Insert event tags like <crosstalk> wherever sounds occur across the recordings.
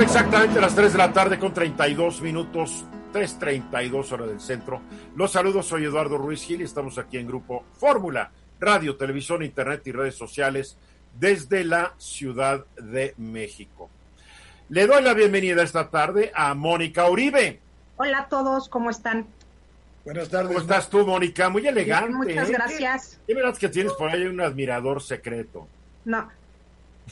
Exactamente las 3 de la tarde con 32 minutos, 3.32 hora del centro. Los saludos, soy Eduardo Ruiz Gil y estamos aquí en Grupo Fórmula, radio, televisión, internet y redes sociales desde la Ciudad de México. Le doy la bienvenida esta tarde a Mónica Uribe. Hola a todos, ¿cómo están? Buenas tardes. ¿Cómo estás tú, Mónica? Muy elegante. Bien, muchas ¿eh? gracias. ¿Qué, verdad que tienes por ahí un admirador secreto? No.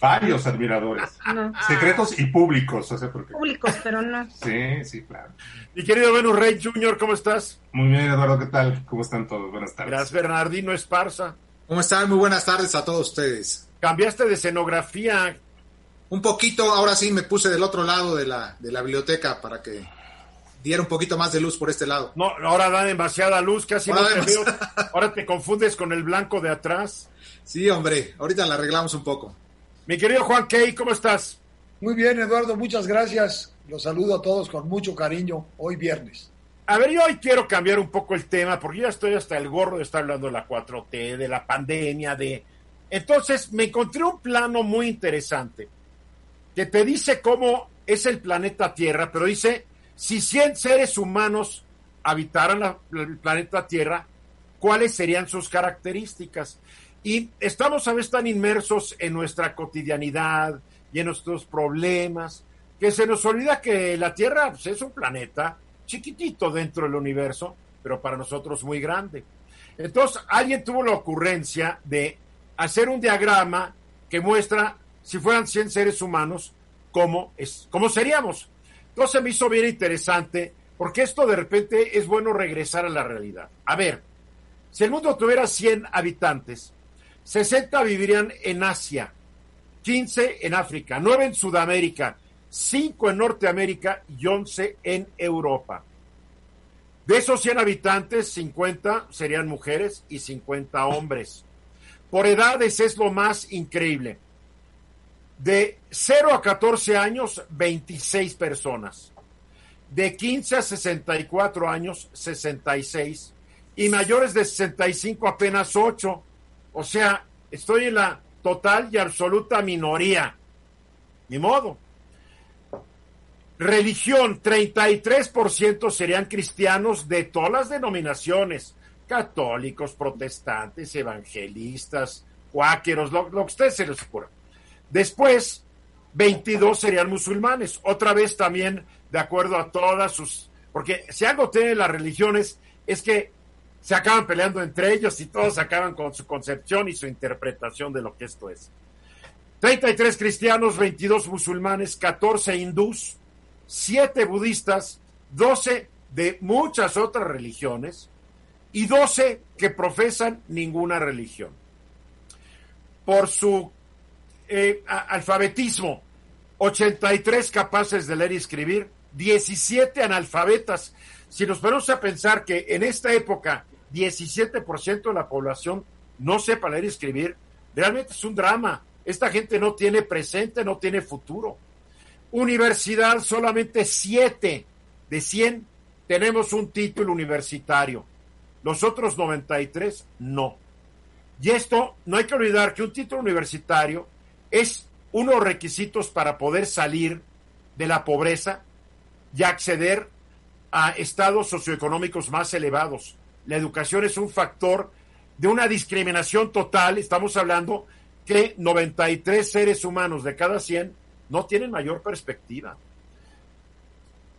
Varios admiradores. No. Secretos y públicos. O sea, porque... Públicos, pero no. <laughs> Sí, sí, claro. Mi querido Venus Rey Jr., ¿cómo estás? Muy bien, Eduardo, ¿qué tal? ¿Cómo están todos? Buenas tardes. Gracias, Bernardino Esparza. ¿Cómo están? Muy buenas tardes a todos ustedes. Cambiaste de escenografía. Un poquito, ahora sí me puse del otro lado de la, de la biblioteca para que diera un poquito más de luz por este lado. No, ahora da demasiada luz, casi Ahora no te veo. Ahora te confundes con el blanco de atrás. Sí, hombre, ahorita la arreglamos un poco. Mi querido Juan Key, ¿cómo estás? Muy bien, Eduardo, muchas gracias. Los saludo a todos con mucho cariño hoy viernes. A ver, yo hoy quiero cambiar un poco el tema porque ya estoy hasta el gorro de estar hablando de la 4T, de la pandemia, de... Entonces me encontré un plano muy interesante que te dice cómo es el planeta Tierra, pero dice, si 100 seres humanos habitaran la- el planeta Tierra, ¿cuáles serían sus características? Y estamos a veces tan inmersos en nuestra cotidianidad y en nuestros problemas que se nos olvida que la Tierra pues, es un planeta chiquitito dentro del universo, pero para nosotros muy grande. Entonces, alguien tuvo la ocurrencia de hacer un diagrama que muestra, si fueran 100 seres humanos, cómo, es, cómo seríamos. Entonces me hizo bien interesante, porque esto de repente es bueno regresar a la realidad. A ver, si el mundo tuviera 100 habitantes, 60 vivirían en Asia, 15 en África, 9 en Sudamérica, 5 en Norteamérica y 11 en Europa. De esos 100 habitantes, 50 serían mujeres y 50 hombres. Por edades es lo más increíble. De 0 a 14 años, 26 personas. De 15 a 64 años, 66. Y mayores de 65 apenas 8. O sea, estoy en la total y absoluta minoría. Ni modo. Religión, 33% serían cristianos de todas las denominaciones, católicos, protestantes, evangelistas, cuáqueros, lo, que ustedes se les ocurra. Después, 22 serían musulmanes, otra vez también de acuerdo a todas sus... Porque si algo tienen las religiones es que se acaban peleando entre ellos y todos acaban con su concepción y su interpretación de lo que esto es. 33 cristianos, 22 musulmanes, 14 hindús, 7 budistas, 12 de muchas otras religiones y 12 que profesan ninguna religión. Por su eh, alfabetismo, 83 capaces de leer y escribir, 17 analfabetas. Si nos ponemos a pensar que en esta época 17% de la población no sepa leer y escribir, realmente es un drama. Esta gente no tiene presente, no tiene futuro. Universidad, solamente 7 de 100 tenemos un título universitario. Los otros 93 no. Y esto, no hay que olvidar que un título universitario es uno de los requisitos para poder salir de la pobreza y acceder a estados socioeconómicos más elevados. La educación es un factor de una discriminación total. Estamos hablando que 93 seres humanos de cada 100 no tienen mayor perspectiva.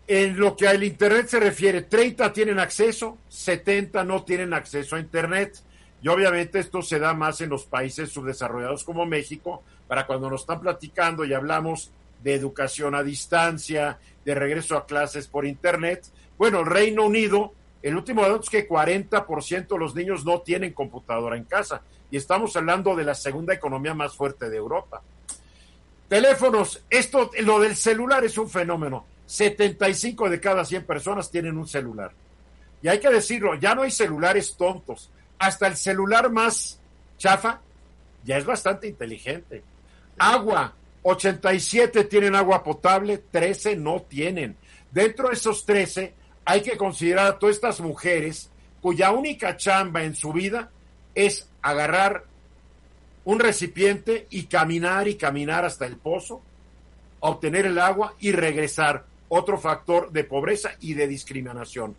En lo que al Internet se refiere, 30 tienen acceso, 70 no tienen acceso a Internet. Y obviamente esto se da más en los países subdesarrollados como México, para cuando nos están platicando y hablamos de educación a distancia, de regreso a clases por Internet. Bueno, el Reino Unido, el último dato es que 40% de los niños no tienen computadora en casa. Y estamos hablando de la segunda economía más fuerte de Europa. Teléfonos, esto, lo del celular es un fenómeno. 75 de cada 100 personas tienen un celular. Y hay que decirlo, ya no hay celulares tontos. Hasta el celular más chafa ya es bastante inteligente. Agua, 87 tienen agua potable, 13 no tienen. Dentro de esos 13 hay que considerar a todas estas mujeres cuya única chamba en su vida es agarrar un recipiente y caminar y caminar hasta el pozo, obtener el agua y regresar. Otro factor de pobreza y de discriminación.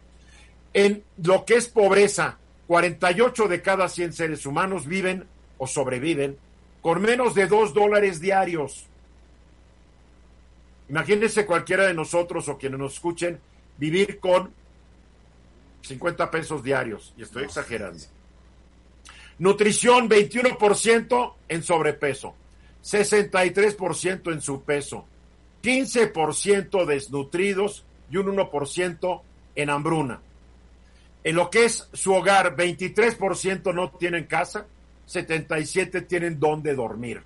En lo que es pobreza, 48 de cada 100 seres humanos viven o sobreviven con menos de 2 dólares diarios. Imagínense cualquiera de nosotros o quienes nos escuchen vivir con 50 pesos diarios, y estoy exagerando. Nutrición, 21% en sobrepeso, 63% en su peso, 15% desnutridos y un 1% en hambruna. En lo que es su hogar, 23% no tienen casa, 77 tienen donde dormir.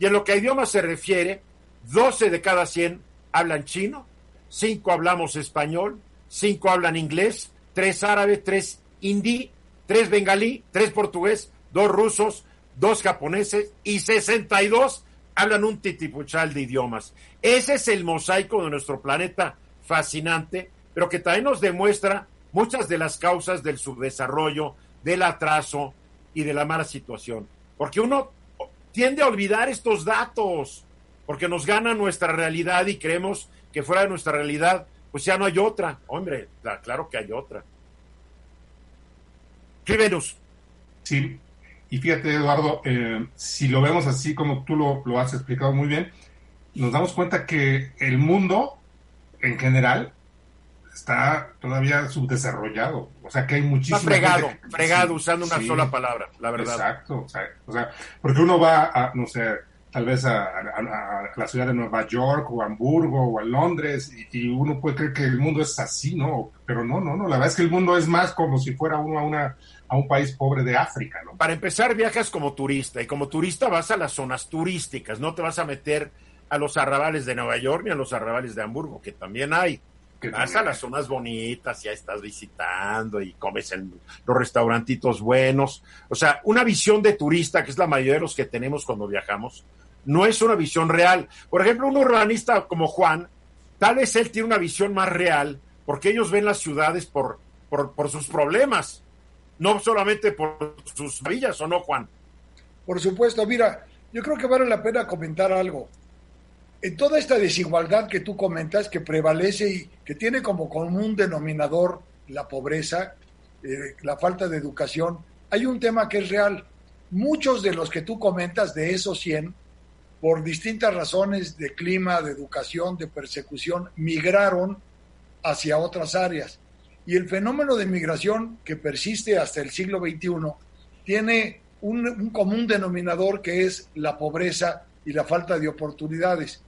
Y en lo que a idiomas se refiere, 12 de cada 100 hablan chino, 5 hablamos español, 5 hablan inglés, 3 árabe, 3 hindi, tres bengalí, tres portugués, dos rusos, dos japoneses y 62 hablan un titipuchal de idiomas. Ese es el mosaico de nuestro planeta fascinante, pero que también nos demuestra muchas de las causas del subdesarrollo, del atraso y de la mala situación. Porque uno tiende a olvidar estos datos, porque nos gana nuestra realidad y creemos que fuera de nuestra realidad, pues ya no hay otra. Hombre, claro que hay otra. Venus. Sí, y fíjate, Eduardo, eh, si lo vemos así como tú lo, lo, has explicado muy bien, nos damos cuenta que el mundo en general está todavía subdesarrollado. O sea, que hay muchísimo. Está fregado, fregado, usando una sola palabra, la verdad. Exacto, o sea, porque uno va a, no sé, tal vez a, a, a, la ciudad de Nueva York o a Hamburgo o a Londres y, y, uno puede creer que el mundo es así, ¿no? Pero no, no, no, la verdad es que el mundo es más como si fuera uno a una a un país pobre de África, ¿no? Para empezar, viajas como turista y como turista vas a las zonas turísticas, no te vas a meter a los arrabales de Nueva York ni a los arrabales de Hamburgo, que también hay. Que vas a las zonas bonitas, ya estás visitando y comes en los restaurantitos buenos. O sea, una visión de turista, que es la mayoría de los que tenemos cuando viajamos, no es una visión real. Por ejemplo, un urbanista como Juan, tal vez él tiene una visión más real, porque ellos ven las ciudades por, por, por sus problemas, no solamente por sus villas, ¿o no, Juan? Por supuesto, mira, yo creo que vale la pena comentar algo. En toda esta desigualdad que tú comentas, que prevalece y que tiene como común denominador la pobreza, eh, la falta de educación, hay un tema que es real. Muchos de los que tú comentas, de esos 100, por distintas razones de clima, de educación, de persecución, migraron hacia otras áreas. Y el fenómeno de migración que persiste hasta el siglo XXI tiene un, un, común denominador que es la pobreza y la falta de oportunidades.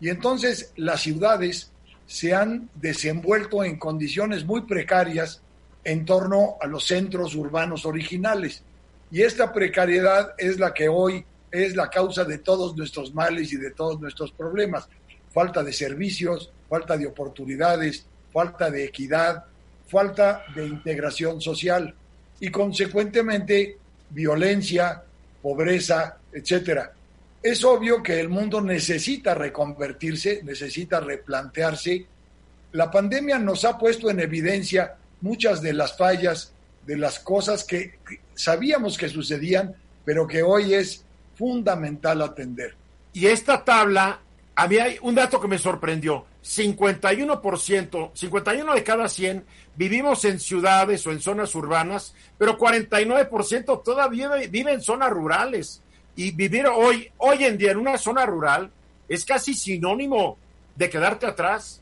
Y entonces las ciudades se han desenvuelto en condiciones muy precarias en torno a los centros urbanos originales. Y esta precariedad es la que hoy es la causa de todos nuestros males y de todos nuestros problemas. Falta de servicios, falta de oportunidades, falta de equidad, falta de integración social y consecuentemente violencia, pobreza, etcétera. Es obvio que el mundo necesita reconvertirse, necesita replantearse. La pandemia nos ha puesto en evidencia muchas de las fallas, de las cosas que sabíamos que sucedían, pero que hoy es fundamental atender. Y esta tabla, a hay un dato que me sorprendió. 51%, 51 de cada 100 vivimos en ciudades o en zonas urbanas, pero 49% todavía vive en zonas rurales. Y vivir hoy, hoy en día en una zona rural es casi sinónimo de quedarte atrás,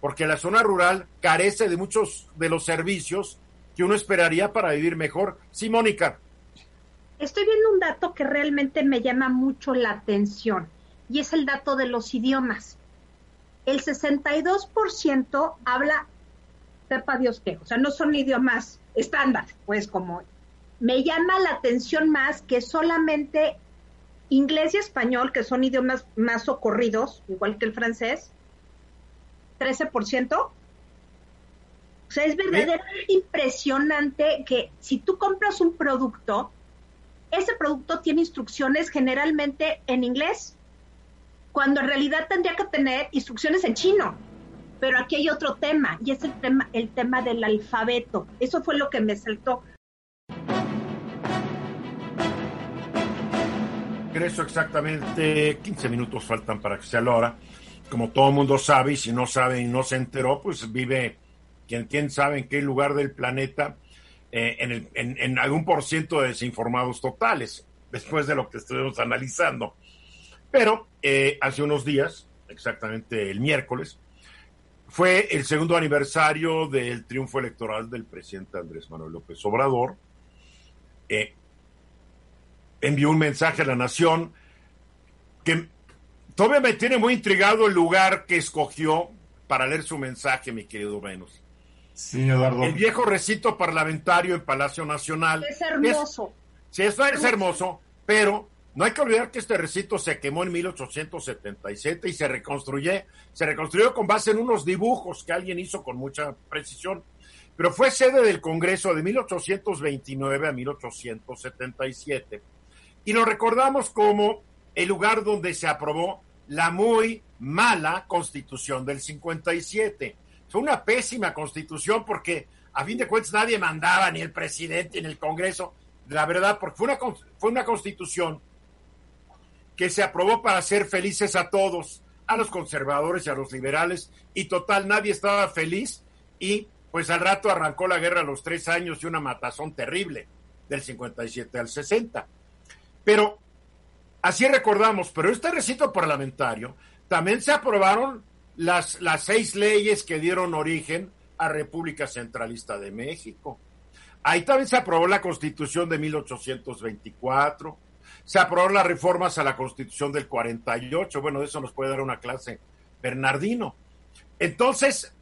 porque la zona rural carece de muchos de los servicios que uno esperaría para vivir mejor. Sí, Mónica. Estoy viendo un dato que realmente me llama mucho la atención y es el dato de los idiomas el 62% habla, sepa Dios qué, o sea, no son idiomas estándar, pues como me llama la atención más que solamente Inglés y español, que son idiomas más socorridos, igual que el francés, 13%. O sea, es verdaderamente impresionante que si tú compras un producto, ese producto tiene instrucciones generalmente en inglés, cuando en realidad tendría que tener instrucciones en chino. Pero aquí hay otro tema, y es el tema, el tema del alfabeto. Eso fue lo que me saltó. Regreso exactamente 15 minutos faltan para que sea la hora. Como todo mundo sabe, y si no sabe y no se enteró, pues vive quien, quién sabe en qué lugar del planeta, eh, en, el, en, algún por ciento de desinformados totales, después de lo que estuvimos analizando. Pero eh, hace unos días, exactamente el miércoles, fue el segundo aniversario del triunfo electoral del presidente Andrés Manuel López Obrador. Eh, envió un mensaje a la nación que todavía me tiene muy intrigado el lugar que escogió para leer su mensaje, mi querido Venus. Sí, Eduardo. El viejo recinto parlamentario en Palacio Nacional. Es hermoso. Es, sí, eso es hermoso, pero no hay que olvidar que este recinto se quemó en 1877 y se reconstruyó, se reconstruyó con base en unos dibujos que alguien hizo con mucha precisión, pero fue sede del Congreso de 1829 a 1877 y lo recordamos como el lugar donde se aprobó la muy mala constitución del 57. Fue una pésima constitución porque a fin de cuentas nadie mandaba, ni el presidente, ni el Congreso, la verdad, porque fue una, fue una constitución que se aprobó para hacer felices a todos, a los conservadores y a los liberales, y total, nadie estaba feliz, y pues al rato arrancó la guerra a los tres años y una matazón terrible, del 57 al 60. Pero así recordamos, pero este recinto parlamentario también se aprobaron las, las seis leyes que dieron origen a República Centralista de México. Ahí también se aprobó la Constitución de 1824, se aprobaron las reformas a la Constitución del 48. Bueno, de eso nos puede dar una clase Bernardino. Entonces,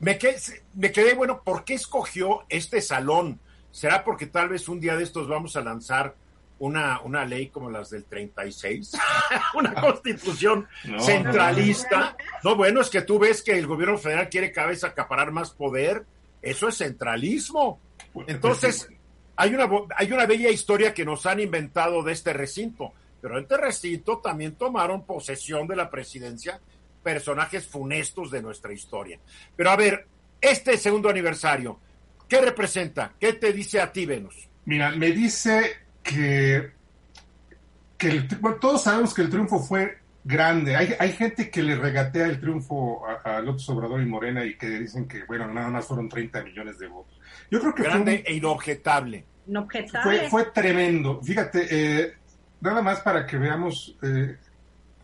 me quedé, me quedé, bueno, ¿por qué escogió este salón? ¿Será porque tal vez un día de estos vamos a lanzar una, una ley como las del 36, <laughs> una constitución no, centralista. No, no, bueno, es que tú ves que el gobierno federal quiere cada vez acaparar más poder. Eso es centralismo. Entonces, hay una, hay una bella historia que nos han inventado de este recinto, pero en este recinto también tomaron posesión de la presidencia personajes funestos de nuestra historia. Pero a ver, este segundo aniversario, ¿qué representa? ¿Qué te dice a ti, Venus? Mira, me dice que, que el, bueno, todos sabemos que el triunfo fue grande. Hay, hay gente que le regatea el triunfo a, a, López Obrador y Morena y que dicen que, bueno, nada más fueron 30 millones de votos. Yo creo que grande fue e inobjetable. Inobjetable. Fue, fue tremendo. Fíjate, eh, nada más para que veamos, eh,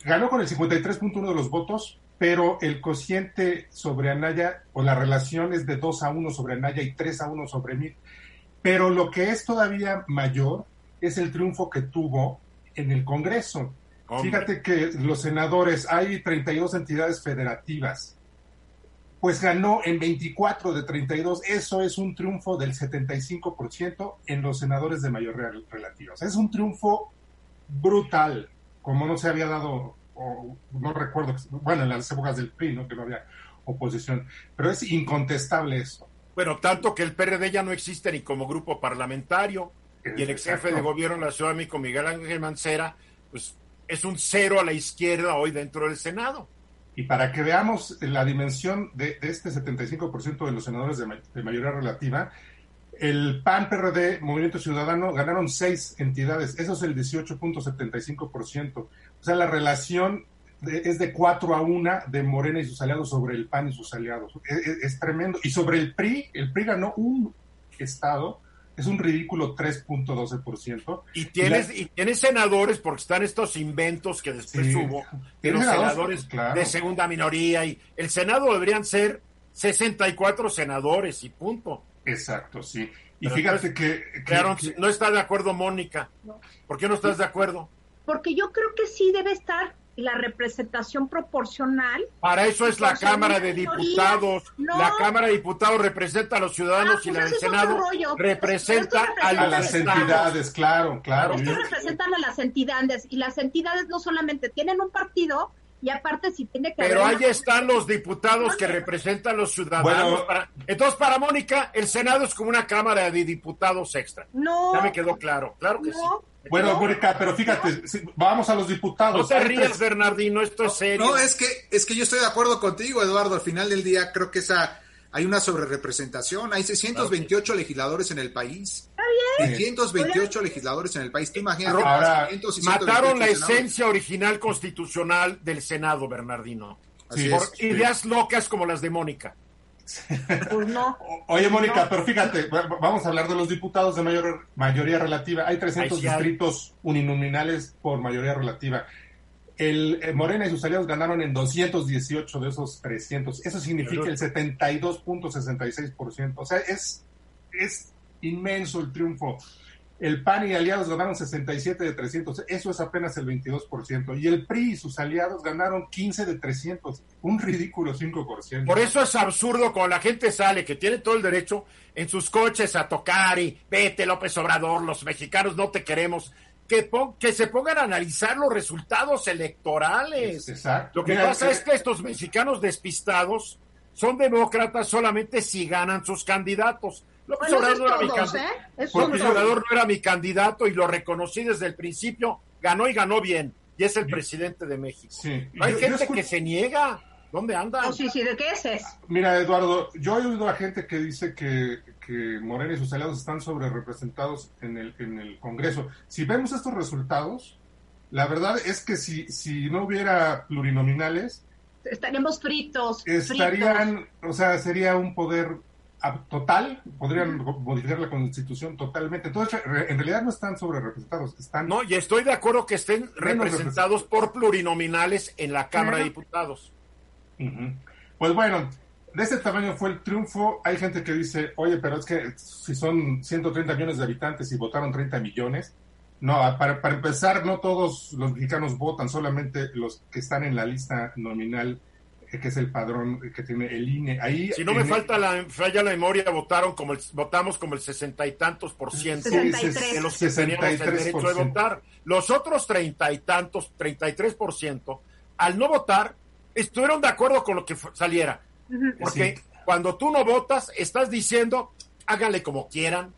ganó con el 53.1 de los votos, pero el cociente sobre Anaya, o la relación es de 2 a 1 sobre Anaya y 3 a 1 sobre mí. Pero lo que es todavía mayor es el triunfo que tuvo en el Congreso. Hombre. Fíjate que los senadores, hay 32 entidades federativas, pues ganó en 24 de 32. Eso es un triunfo del 75% en los senadores de mayoría relativa. O sea, es un triunfo brutal, como no se había dado, o no recuerdo, bueno, en las épocas del PRI, ¿no? que no había oposición, pero es incontestable eso. Bueno, tanto que el PRD ya no existe ni como grupo parlamentario y el ex jefe de gobierno de la Ciudad de México, Miguel Ángel Mancera, pues es un cero a la izquierda hoy dentro del Senado. Y para que veamos la dimensión de, de este 75% de los senadores de, de, mayoría relativa, el PAN, PRD, Movimiento Ciudadano ganaron seis entidades, eso es el 18.75%. O sea, la relación de, es de 4 a 1 de Morena y sus aliados sobre el PAN y sus aliados. Es, es, es tremendo. Y sobre el PRI, el PRI ganó un estado es un ridículo 3.12%. Y tienes, y, la... y tienes senadores, porque están estos inventos que después sí. hubo, de los senadores claro. de segunda minoría, y el Senado deberían ser 64 senadores y punto. Exacto, sí. Y Pero fíjate entonces, que, que, claro, que, No está de acuerdo Mónica. No. ¿Por qué no estás de acuerdo? Porque yo creo que sí debe estar y la representación proporcional. Para eso es la Cámara de Diputados. La Cámara de Diputados representa a los ciudadanos ah, y la pues del Senado representa a, las entidades, claro, claro. Estos representan a las entidades y las entidades no solamente tienen un partido, y aparte si tiene que pero ahí están los diputados que representan a los ciudadanos entonces para Mónica el senado es como una cámara de diputados extra. No. Ya me quedó claro claro que sí. Bueno, Mónica, pero fíjate, vamos a los diputados. No te ríes, Bernardino, esto es serio. No, es que, es que yo estoy de acuerdo contigo, Eduardo. Al final del día creo que esa hay una sobrerepresentación. Hay 628 legisladores en el país. Está bien. 628 legisladores en el país. ¿Te imaginas? Ahora, mataron la esencia original constitucional del Senado, Bernardino. por ideas locas como las de Mónica. Pues no. Oye, Mónica, pero fíjate, vamos a hablar de los diputados de mayor mayoría relativa. Hay 300 distritos uninominales por mayoría relativa. El eh, Morena y sus aliados ganaron en 218 de esos 300. Eso significa el 72.66%. O sea, es, es inmenso el triunfo. El PAN y aliados ganaron 67 de 300, eso es apenas el 22%. Y el PRI y sus aliados ganaron 15 de 300, un ridículo 5%. Por eso es absurdo cuando la gente sale, que tiene todo el derecho en sus coches a tocar y vete López Obrador, los mexicanos no te queremos. Que, que se pongan a analizar los resultados electorales. Exacto. Lo que pasa es que estos mexicanos despistados son demócratas solamente si ganan sus candidatos López Obrador, no era, mi candidato, ¿eh? no era mi candidato y lo reconocí desde el principio. Ganó y ganó bien. Y es el presidente de México. hay gente que se niega. ¿Dónde anda? sí, sí, ¿de qué es eso? Mira, Eduardo, yo he oído a gente que dice que, que Morena y sus aliados están sobre representados en el, en el Congreso. Si vemos estos resultados, la verdad es que si, si no hubiera plurinominales, estaríamos fritos. Estarían, o sea, sería un poder total, podrían modificar la constitución totalmente. Entonces, en realidad no están sobre representados, están... No, y estoy de acuerdo que estén representados por plurinominales en la Cámara de Diputados. Pues bueno, de ese tamaño fue el triunfo. Hay gente que dice, oye, pero es que si son 130 millones de habitantes y votaron 30 millones, no, para, para empezar, no todos los mexicanos votan, solamente los que están en la lista nominal que es el padrón que tiene el INE. Ahí, si no me falta la, falla la memoria, votaron como el, votamos como el sesenta y tantos por ciento de los que teníamos el derecho de votar. Los otros treinta y tantos, treinta y tres por ciento, al no votar, estuvieron de acuerdo con lo que saliera. Porque cuando tú no votas, estás diciendo, háganle como quieran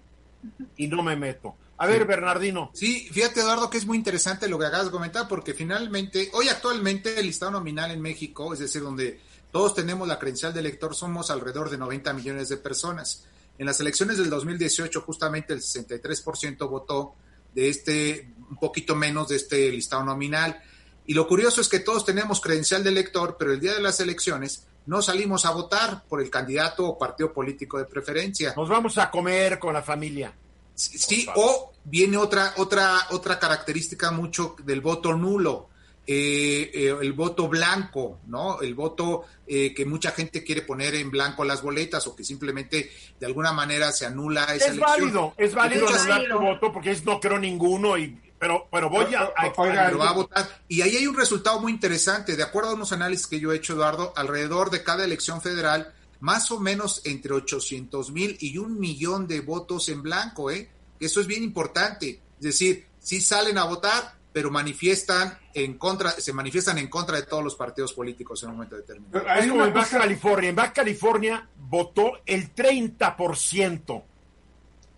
y no me meto. A ver, Bernardino. Sí, fíjate, Eduardo, que es muy interesante lo que acabas de comentar, porque finalmente, hoy actualmente el listado nominal en México, es decir, donde todos tenemos la credencial de elector, somos alrededor de 90 millones de personas. En las elecciones del 2018, justamente el 63% votó de este, un poquito menos de este listado nominal. Y lo curioso es que todos tenemos credencial de elector, pero el día de las elecciones no salimos a votar por el candidato o partido político de preferencia. Nos vamos a comer con la familia. Sí, o viene otra, otra, otra característica mucho del voto nulo. Eh, eh, el voto blanco, ¿no? El voto eh, que mucha gente quiere poner en blanco las boletas o que simplemente de alguna manera se anula esa es Válido, es válido anular tu voto porque es no creo ninguno y pero pero voy a, a votar y ahí hay un resultado muy interesante de acuerdo a unos análisis que yo he hecho Eduardo alrededor de cada elección federal más o menos entre 800 mil y un millón de votos en blanco, ¿eh? Eso es bien importante. Es decir, sí salen a votar, pero manifiestan en contra, se manifiestan en contra de todos los partidos políticos en un momento determinado. Es como en Baja California. En Baja California votó el 30%.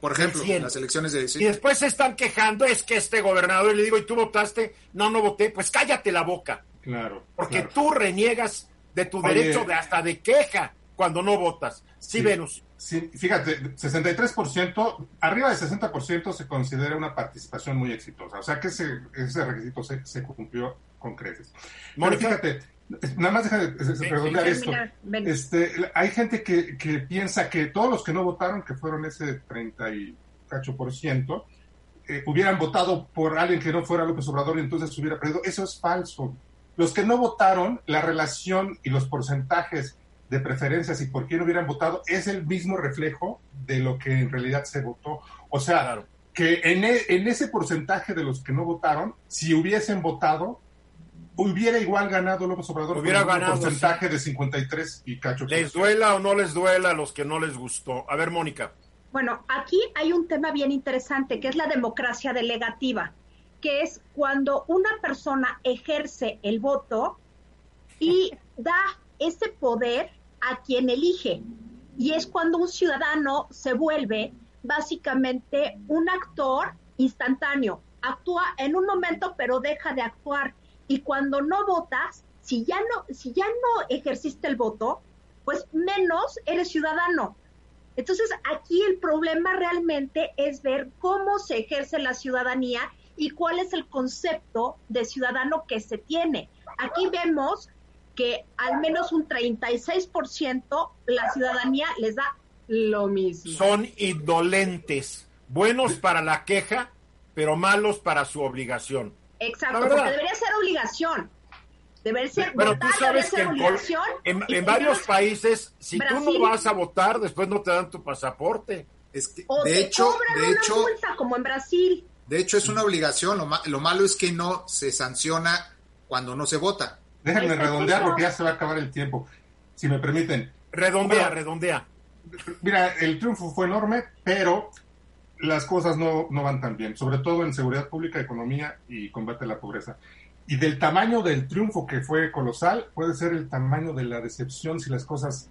Por ejemplo, las elecciones de... Y después se están quejando, es que este gobernador, le digo, ¿y tú votaste? No, no voté. Pues cállate la boca. Claro. Porque tú reniegas de tu derecho de hasta de queja cuando no votas. Sí, Venus. Sí, fíjate, 63%, arriba del 60% se considera una participación muy exitosa. O sea que ese, ese requisito se, se, cumplió con creces. Pero fíjate, nada más deja de redondear esto. Este, hay gente que, que, piensa que todos los que no votaron, que fueron ese 38%, eh, hubieran votado por alguien que no fuera López Obrador y entonces hubiera perdido. Eso es falso. Los que no votaron, la relación y los porcentajes de preferencias y por quién hubieran votado es el mismo reflejo de lo que en realidad se votó. O sea, que en, e, en, ese porcentaje de los que no votaron, si hubiesen votado, hubiera igual ganado López Obrador hubiera con ganado, un porcentaje de 53 y cacho. Les duela o no les duela a los que no les gustó. A ver, Mónica. Bueno, aquí hay un tema bien interesante que es la democracia delegativa, que es cuando una persona ejerce el voto y <laughs> da ese poder a quien elige. Y es cuando un ciudadano se vuelve básicamente un actor instantáneo. Actúa en un momento, pero deja de actuar. Y cuando no votas, si ya no, si ya no ejerciste el voto, pues menos eres ciudadano. Entonces, aquí el problema realmente es ver cómo se ejerce la ciudadanía y cuál es el concepto de ciudadano que se tiene. Aquí vemos que al menos un 36% la ciudadanía les da lo mismo. Son indolentes, buenos para la queja, pero malos para su obligación. Exacto, porque debería ser obligación. Debería ser Pero tú sabes que en, en, varios países, si tú no vas a votar, después no te dan tu pasaporte. Es que, de hecho, de hecho, multa, como en Brasil. De hecho, es una obligación. Lo, lo malo es que no se sanciona cuando no se vota. Déjenme redondear porque ya se va a acabar el tiempo. Si me permiten. Redondea, redondea. Mira, el triunfo fue enorme, pero las cosas no, no van tan bien, sobre todo en seguridad pública, economía y combate a la pobreza. Y del tamaño del triunfo que fue colosal, puede ser el tamaño de la decepción si las cosas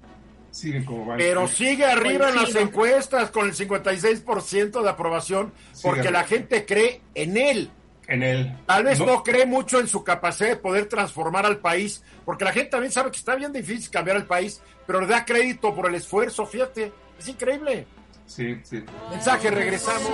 siguen como van. Pero sigue arriba en las encuestas con el 56% de aprobación, porque la gente cree en él. En él. Tal vez no. cree mucho en su capacidad de poder transformar al país, porque la gente también sabe que está bien difícil cambiar el país, pero le da crédito por el esfuerzo, fíjate, es increíble. Sí, sí. Mensaje, regresamos.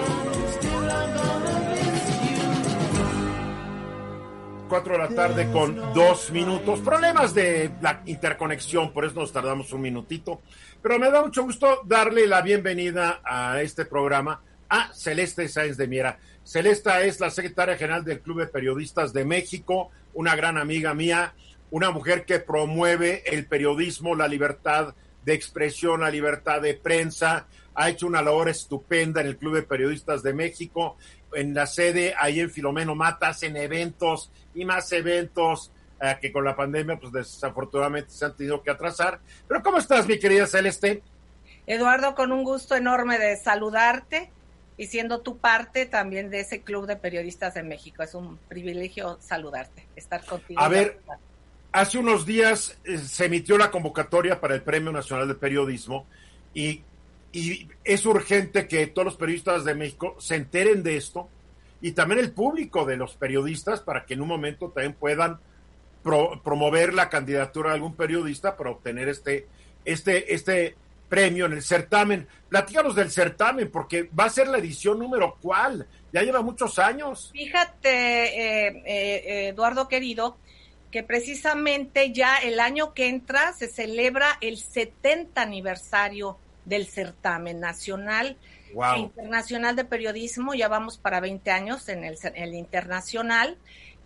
4 de la tarde con dos minutos. Problemas de la interconexión, por eso nos tardamos un minutito. Pero me da mucho gusto darle la bienvenida a este programa a Celeste Sáenz de Miera. Celeste es la secretaria general del Club de Periodistas de México, una gran amiga mía, una mujer que promueve el periodismo, la libertad de expresión, la libertad de prensa, ha hecho una labor estupenda en el Club de Periodistas de México, en la sede ahí en Filomeno Matas, en eventos y más eventos eh, que con la pandemia pues desafortunadamente se han tenido que atrasar. Pero ¿cómo estás, mi querida Celeste? Eduardo, con un gusto enorme de saludarte y siendo tu parte también de ese Club de Periodistas de México. Es un privilegio saludarte, estar contigo. A ver, hace unos días eh, se emitió la convocatoria para el Premio Nacional de Periodismo y y es urgente que todos los periodistas de México se enteren de esto y también el público de los periodistas para que en un momento también puedan promover la candidatura de algún periodista para obtener este, este, este premio en el certamen. Platícanos del certamen, porque va a ser la edición número cuál. Ya lleva muchos años. Fíjate, eh, eh, Eduardo querido, que precisamente ya el año que entra se celebra el 70 aniversario del certamen nacional e internacional de periodismo. Ya vamos para 20 años en el, el internacional.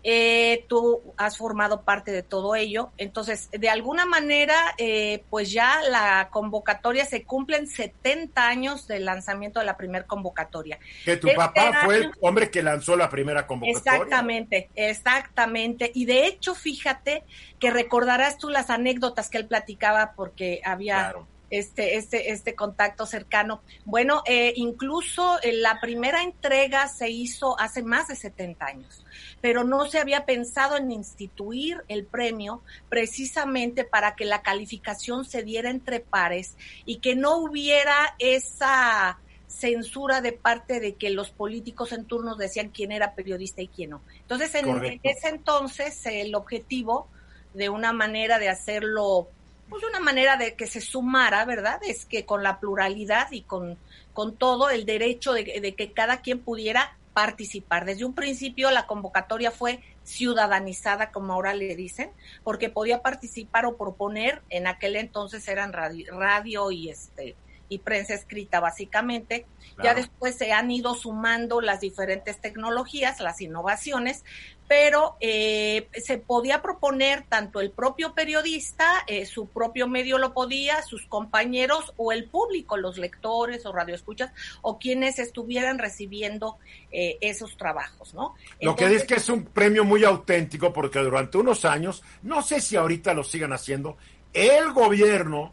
Eh, tú has formado parte de todo ello. Entonces, de alguna manera, eh, pues ya la convocatoria se cumplen 70 años del lanzamiento de la primera convocatoria. Que tu papá fue el hombre que lanzó la primera convocatoria. Exactamente, exactamente. Y de hecho, fíjate que recordarás tú las anécdotas que él platicaba porque había este, este, este contacto cercano. Bueno, eh, incluso eh, la primera entrega se hizo hace más de 70 años, pero no se había pensado en instituir el premio precisamente para que la calificación se diera entre pares y que no hubiera esa censura de parte de que los políticos en turnos decían quién era periodista y quién no. Entonces, en, en ese entonces, el objetivo de una manera de hacerlo pues una manera de que se sumara, ¿verdad? Es que con la pluralidad y con, con todo el derecho de, que cada quien pudiera participar. Desde un principio la convocatoria fue ciudadanizada, como ahora le dicen, porque podía participar o proponer, en aquel entonces eran radio, radio y este y prensa escrita básicamente. Ya después se han ido sumando las diferentes tecnologías, las innovaciones, pero eh, se podía proponer tanto el propio periodista, eh, su propio medio lo podía, sus compañeros o el público, los lectores o radioescuchas o quienes estuvieran recibiendo eh, esos trabajos, ¿no? lo que dice que es un premio muy auténtico porque durante unos años, no sé si ahorita lo sigan haciendo, el gobierno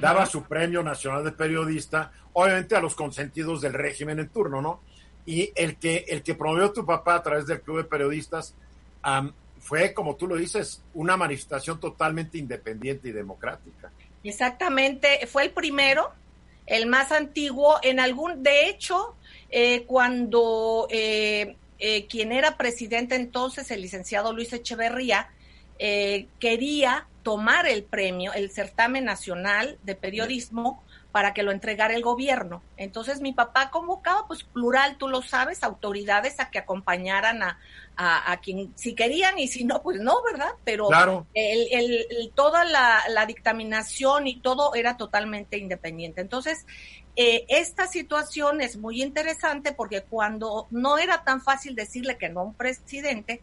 daba su premio nacional de periodista, obviamente a los consentidos del régimen en turno, ¿no? y el que, el que promovió tu papá a través del Club de Periodistas fue, como tú lo dices, una manifestación totalmente independiente y democrática. Exactamente, fue el primero, el más antiguo, en algún, de hecho, eh, cuando eh, eh, quien era presidente entonces, el licenciado Luis Echeverría, quería tomar el premio, el certamen nacional de periodismo, para que lo entregara el gobierno. Entonces mi papá convocaba, pues plural, tú lo sabes, autoridades a que acompañaran a, a, quien si querían y si no, pues no, ¿verdad? Pero el, el, toda la, la, dictaminación y todo era totalmente independiente. Entonces, eh, esta situación es muy interesante porque cuando no era tan fácil decirle que no a un presidente,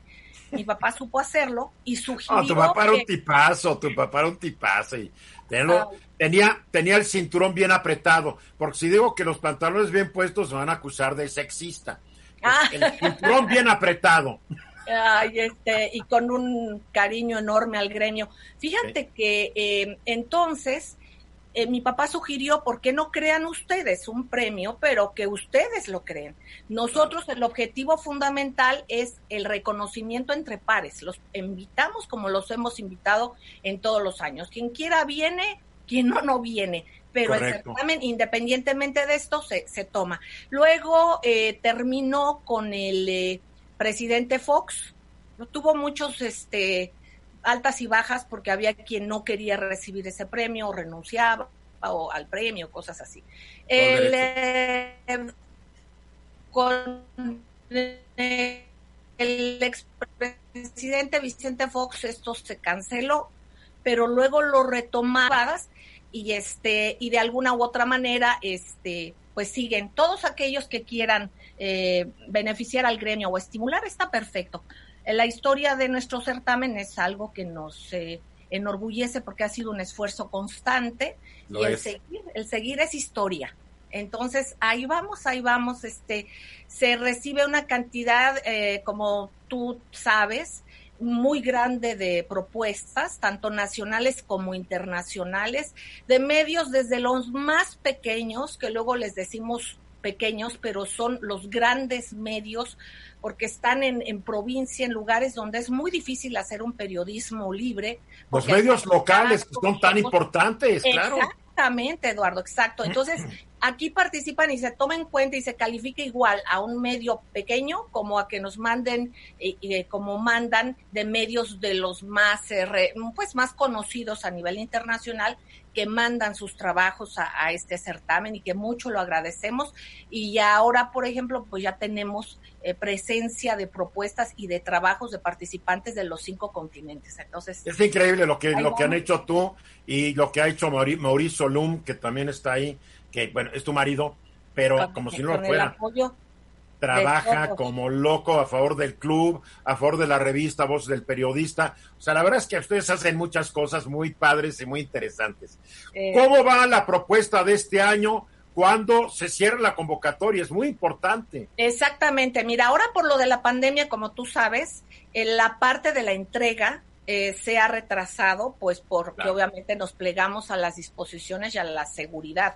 mi papá supo hacerlo y sugirió. tu papá era un tipazo, tu papá era un tipazo. Y tenía, tenía el cinturón bien apretado, porque si digo que los pantalones bien puestos me van a acusar de sexista. Ah. El cinturón bien apretado. Ay, este, y con un cariño enorme al gremio. Fíjate que eh, entonces eh, mi papá sugirió, ¿por qué no crean ustedes un premio, pero que ustedes lo creen? Nosotros el objetivo fundamental es el reconocimiento entre pares. Los invitamos como los hemos invitado en todos los años. Quien quiera viene, quien no, no viene. Pero el certamen, independientemente de esto, se, se toma. Luego eh, terminó con el eh, presidente Fox. Tuvo muchos este, altas y bajas porque había quien no quería recibir ese premio o renunciaba o al premio, cosas así. El, eh, con el expresidente Vicente Fox esto se canceló, pero luego lo retomadas y este y de alguna u otra manera este pues siguen todos aquellos que quieran eh, beneficiar al gremio o estimular está perfecto la historia de nuestro certamen es algo que nos eh, enorgullece porque ha sido un esfuerzo constante y el seguir, el seguir es historia. Entonces, ahí vamos, ahí vamos, este, se recibe una cantidad, eh, como tú sabes, muy grande de propuestas, tanto nacionales como internacionales, de medios desde los más pequeños, que luego les decimos pequeños, pero son los grandes medios porque están en, en, provincia, en lugares donde es muy difícil hacer un periodismo libre. Los medios locales que son tan importantes, claro. Exactamente, Eduardo, exacto. Entonces, aquí participan y se toma en cuenta y se califica igual a un medio pequeño como a que nos manden, eh, eh, como mandan de medios de los más, eh, pues más conocidos a nivel internacional que mandan sus trabajos a, este certamen y que mucho lo agradecemos. Y ahora, por ejemplo, pues ya tenemos eh, presencia de propuestas y de trabajos de participantes de los cinco continentes. Entonces, es increíble lo que, lo que han hecho tú y lo que ha hecho Mauricio Lum, que también está ahí, que bueno, es tu marido, pero como si no lo fuera trabaja como loco a favor del club, a favor de la revista Voz del Periodista. O sea, la verdad es que ustedes hacen muchas cosas muy padres y muy interesantes. Eh, ¿Cómo va la propuesta de este año? Cuando se cierra la convocatoria, es muy importante. Exactamente, mira, ahora por lo de la pandemia, como tú sabes, en la parte de la entrega eh, se ha retrasado, pues porque obviamente nos plegamos a las disposiciones y a la seguridad.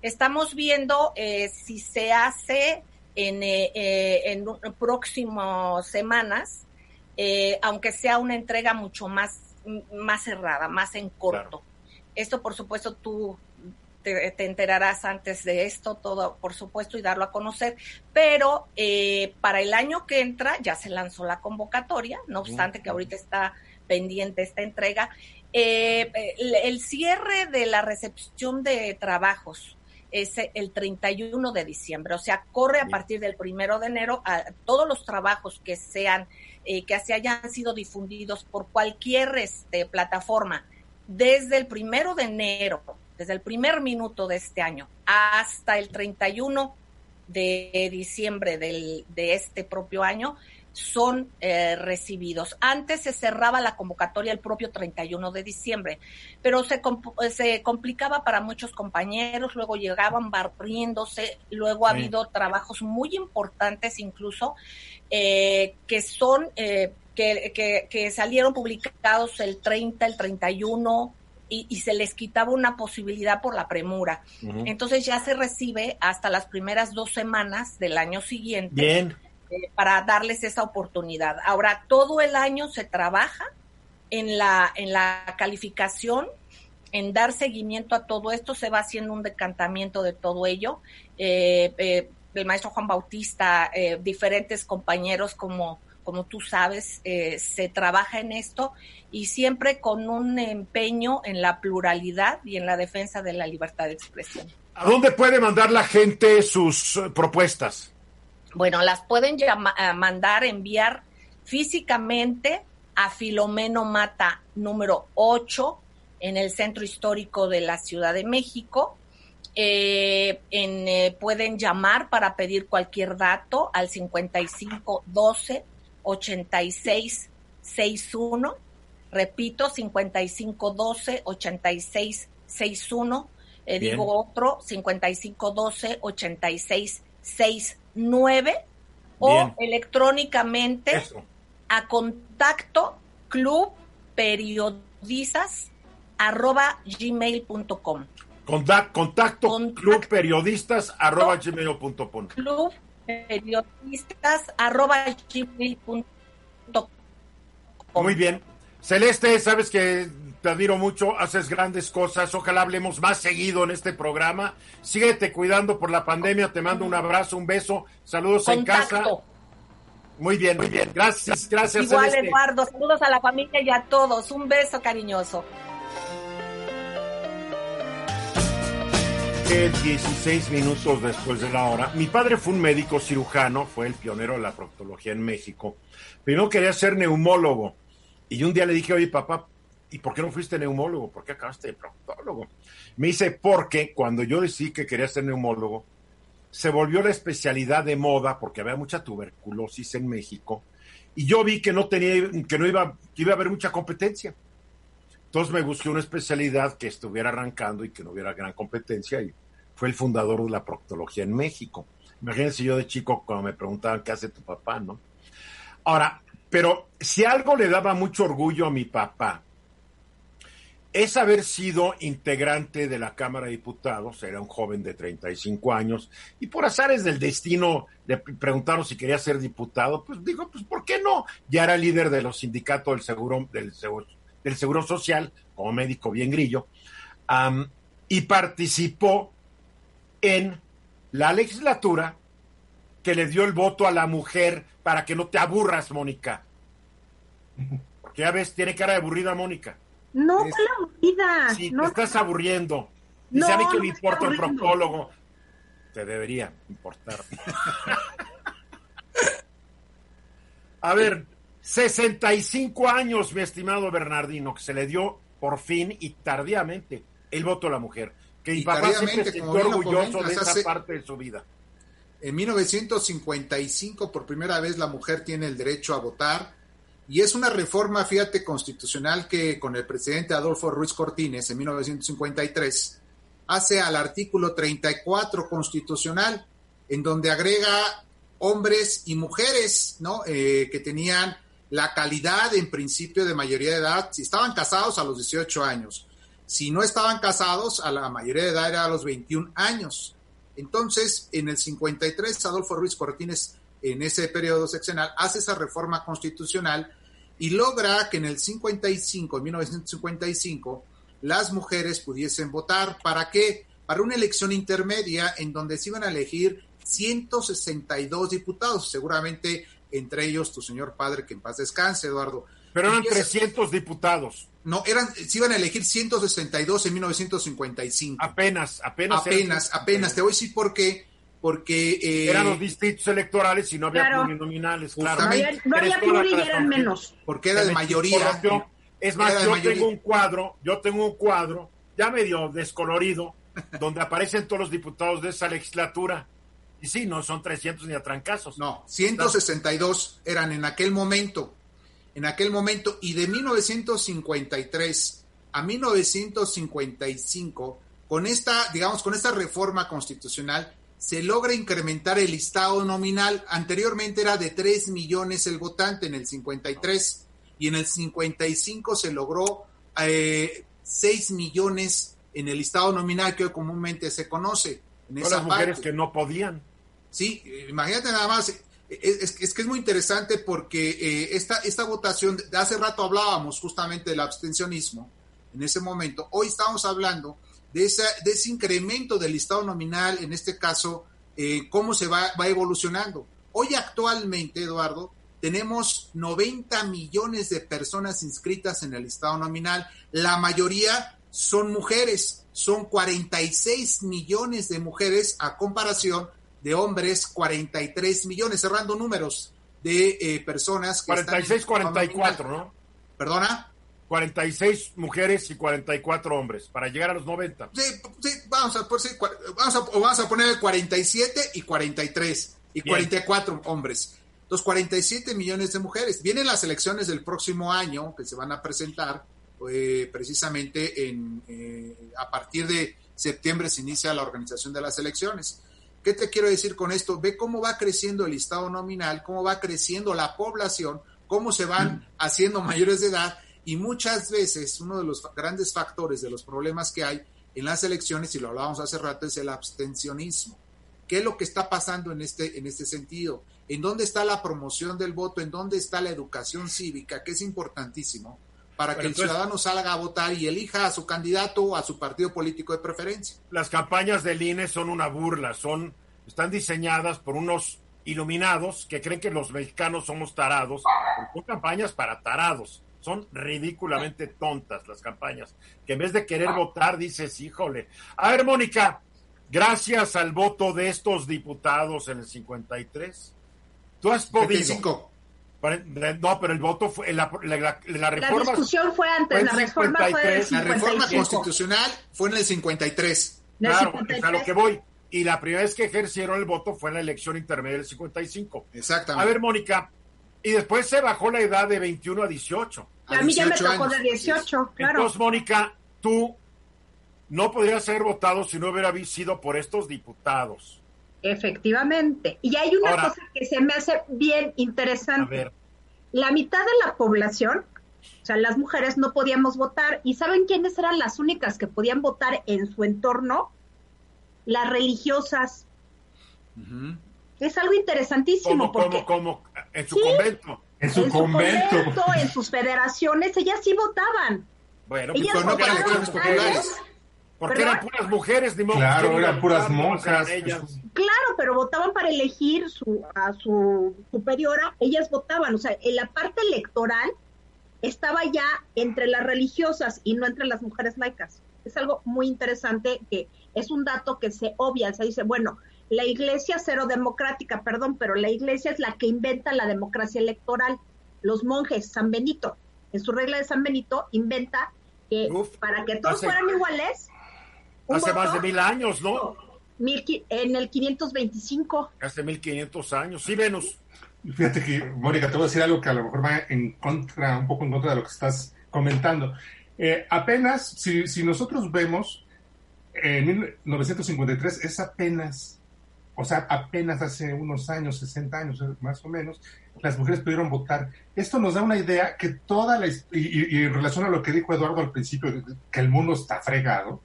Estamos viendo eh, si se hace en, eh, eh, en próximas semanas, eh, aunque sea una entrega mucho más, más cerrada, más en corto. Esto, por supuesto, tú te, enterarás antes de esto, todo, por supuesto, y darlo a conocer. Pero para el año que entra ya se lanzó la convocatoria, no obstante que ahorita está pendiente esta entrega. el cierre de la recepción de trabajos es el 31 de diciembre. O sea, corre a partir del primero de enero a todos los trabajos que sean, eh, que se hayan sido difundidos por cualquier este, plataforma desde el primero de enero desde el primer minuto de este año hasta el 31 de diciembre del, de este propio año, son eh, recibidos. Antes se cerraba la convocatoria el propio 31 de diciembre, pero se, se complicaba para muchos compañeros, luego llegaban barriéndose, luego ha habido trabajos muy importantes incluso eh, que son, eh, que, que, salieron publicados el 30, el 31, y, se les quitaba una posibilidad por la premura. Entonces ya se recibe hasta las primeras dos semanas del año siguiente. Bien eh, para darles esa oportunidad. Ahora, todo el año se trabaja en la, en la calificación, en dar seguimiento a todo esto, se va haciendo un decantamiento de todo ello. Eh, eh, el maestro Juan Bautista, diferentes compañeros como, como tú sabes, se trabaja en esto y siempre con un empeño en la pluralidad y en la defensa de la libertad de expresión. ¿A dónde puede mandar la gente sus propuestas? Bueno, las pueden eh, mandar, enviar físicamente a Filomeno Mata número 8 en el centro histórico de la Ciudad de México. Eh, en, eh, pueden llamar para pedir cualquier dato al 55 12 86 61. Repito, 55 12 86 61. digo otro, 55 12 86 61 9 o electrónicamente a contacto club periodistas arroba gmail.com. Contacto, club periodistas arroba gmail.com. Club. Muy bien. Celeste, sabes que te admiro mucho, haces grandes cosas, ojalá hablemos más seguido en este programa. Síguete cuidando por la pandemia, te mando un abrazo, un beso, saludos en casa. Muy bien, muy bien. Gracias, gracias. Igual, Eduardo, saludos a la familia y a todos. Un beso cariñoso. 16 minutos después de la hora. Mi padre fue un médico cirujano, fue el pionero de la proctología en México. Primero quería ser neumólogo. Y un día le dije, oye, papá, ¿y por qué no fuiste neumólogo? ¿Por qué acabaste de proctólogo? Me dice, porque cuando yo decidí que quería ser neumólogo, se volvió la especialidad de moda porque había mucha tuberculosis en México y yo vi que no tenía, que no iba, que iba a haber mucha competencia. Entonces me busqué una especialidad que estuviera arrancando y que no hubiera gran competencia y fue el fundador de la proctología en México. Imagínense yo de chico cuando me preguntaban qué hace tu papá, ¿no? Ahora, pero si algo le daba mucho orgullo a mi papá, es haber sido integrante de la Cámara de Diputados, era un joven de 35 años, y por azares del destino le preguntaron si quería ser diputado, pues digo, pues ¿por qué no? Ya era líder de los sindicatos del Seguro, del seguro, del seguro Social, como médico bien grillo, y participó en la legislatura que le dio el voto a la mujer para que no te aburras, Mónica. <laughs> Porque ya ves, tiene cara de aburrida, Mónica. No, es, la aburrida. Sí, no, te estás aburriendo. Dice a mí que me importa el proctólogo. Te debería importar. <laughs> a ver, 65 años, mi estimado Bernardino, que se le dio por fin y tardíamente el voto a la mujer. Que mi papá siempre se orgulloso de esa parte de su vida. En 1955, por primera vez, la mujer tiene el derecho a votar y es una reforma, fíjate, constitucional que con el presidente Adolfo Ruiz Cortines en 1953 hace al artículo 34 constitucional, en donde agrega hombres y mujeres, ¿no? Eh, que tenían la calidad en principio de mayoría de edad, si estaban casados a los 18 años, si no estaban casados, a la mayoría de edad era a los 21 años. Entonces, en el 53, Adolfo Ruiz Cortines, en ese periodo seccional, hace esa reforma constitucional y logra que en el 55, en 1955, las mujeres pudiesen votar. ¿Para qué? Para una elección intermedia en donde se iban a elegir 162 diputados, seguramente entre ellos tu señor padre, que en paz descanse, Eduardo. Pero eran 300 diputados. No, eran, se iban a elegir 162 en 1955. Apenas, apenas. Apenas, apenas. Te voy a decir por qué porque... Eh, eran los distritos electorales y no había plurinominales, claro. No había, no había pluri y eran menos. Porque era de mayoría. es más, yo tengo un cuadro, yo tengo un cuadro, ya medio descolorido, <laughs> donde aparecen todos los diputados de esa legislatura. Y sí, no son 300 ni a trancazos. No, 162 eran en aquel momento. En aquel momento, y de 1953 a 1955, con esta, digamos, con esta reforma constitucional, se logra incrementar el listado nominal. Anteriormente era de 3 millones el votante en el 53 y en el 55 se logró eh, 6 millones en el listado nominal que hoy comúnmente se conoce. En esa las mujeres que no podían. Sí, imagínate nada más. Es, es, que es muy interesante porque eh, esta, esta votación, hace rato hablábamos justamente del abstencionismo en ese momento, hoy estamos hablando de, esa, de ese incremento del listado nominal, en este caso, eh, cómo se va, va evolucionando. Hoy actualmente, Eduardo, tenemos 90 millones de personas inscritas en el listado nominal. La mayoría son mujeres, son 46 millones de mujeres a comparación de hombres, 43 millones, cerrando números de eh, personas. Que 46, 44, ¿no? ¿Perdona? 46 mujeres y 44 hombres, para llegar a los 90. Sí, sí vamos, a, pues, vamos, a, vamos a poner 47 y 43 y 44 hombres. Los 47 millones de mujeres. Vienen las elecciones del próximo año que se van a presentar eh, precisamente en, eh, a partir de septiembre se inicia la organización de las elecciones. ¿Qué te quiero decir con esto? Ve cómo va creciendo el listado nominal, cómo va creciendo la población, cómo se van mm. haciendo <laughs> mayores de edad y muchas veces uno de los grandes factores de los problemas que hay en las elecciones, y lo hablábamos hace rato, es el abstencionismo. ¿Qué es lo que está pasando en este, en este sentido? ¿En dónde está la promoción del voto? ¿En dónde está la educación cívica? Que es importantísimo para que el ciudadano salga a votar y elija a su candidato o a su partido político de preferencia. Las campañas del INE son una burla, son, están diseñadas por unos iluminados que creen que los mexicanos somos tarados, son campañas para tarados son ridículamente tontas las campañas, que en vez de querer votar dices, híjole. A ver, Mónica, gracias al voto de estos diputados en el 53, tú has podido... No, pero el voto fue la, la, la, reforma. La discusión fue antes, la reforma fue La reforma constitucional fue en el 53. Claro, es a lo que voy. Y la primera vez que ejercieron el voto fue en la elección intermedia del 55. Exactamente. A ver, Mónica, y después se bajó la edad de 21 a 18. A, mí ya me tocó de 18, claro. Entonces, Mónica, tú no podrías ser votado si no hubiera sido por estos diputados. Efectivamente. Y hay una cosa que se me hace bien interesante. A ver. La mitad de la población, o sea, las mujeres no podíamos votar. ¿Y saben quiénes eran las únicas que podían votar en su entorno? Las religiosas. Es algo interesantísimo. ¿Cómo, cómo, En su convento. En su, convento. En sus federaciones, ellas sí votaban. Bueno, pues no eran elecciones populares. Porque eran puras mujeres, ni Claro, eran puras monjas. Claro, pero votaban para elegir su, a su superiora, ellas votaban. O sea, en la parte electoral estaba ya entre las religiosas y no entre las mujeres laicas. Es algo muy interesante que es un dato que se obvia, se dice, bueno, la iglesia cero democrática, perdón, pero la iglesia es la que inventa la democracia electoral. Los monjes, San Benito, en su regla de San Benito, inventa que para que todos fueran iguales. Hace más de mil años, ¿no? en el 525. Hace 1500 años, sí, Venus. Fíjate que, Mónica, te voy a decir algo que a lo mejor va en contra, un poco en contra de lo que estás comentando. Eh, apenas, si, si nosotros vemos, en 1953 es apenas o sea, apenas hace unos años, 60 años más o menos, las mujeres pudieron votar. Esto nos da una idea que toda la... Y, en relación a lo que dijo Eduardo al principio, que el mundo está fregado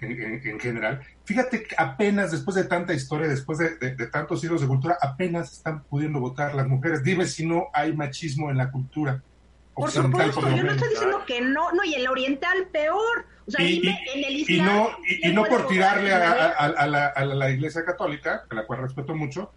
en, general, fíjate que apenas después de tanta historia, después de, tantos siglos de cultura, apenas están pudiendo votar las mujeres. Dime si no hay machismo en la cultura. Por supuesto, yo no estoy diciendo que no, no, y el oriental peor y, no, y, no por tirarle a, la, Iglesia Católica, a la cual respeto mucho,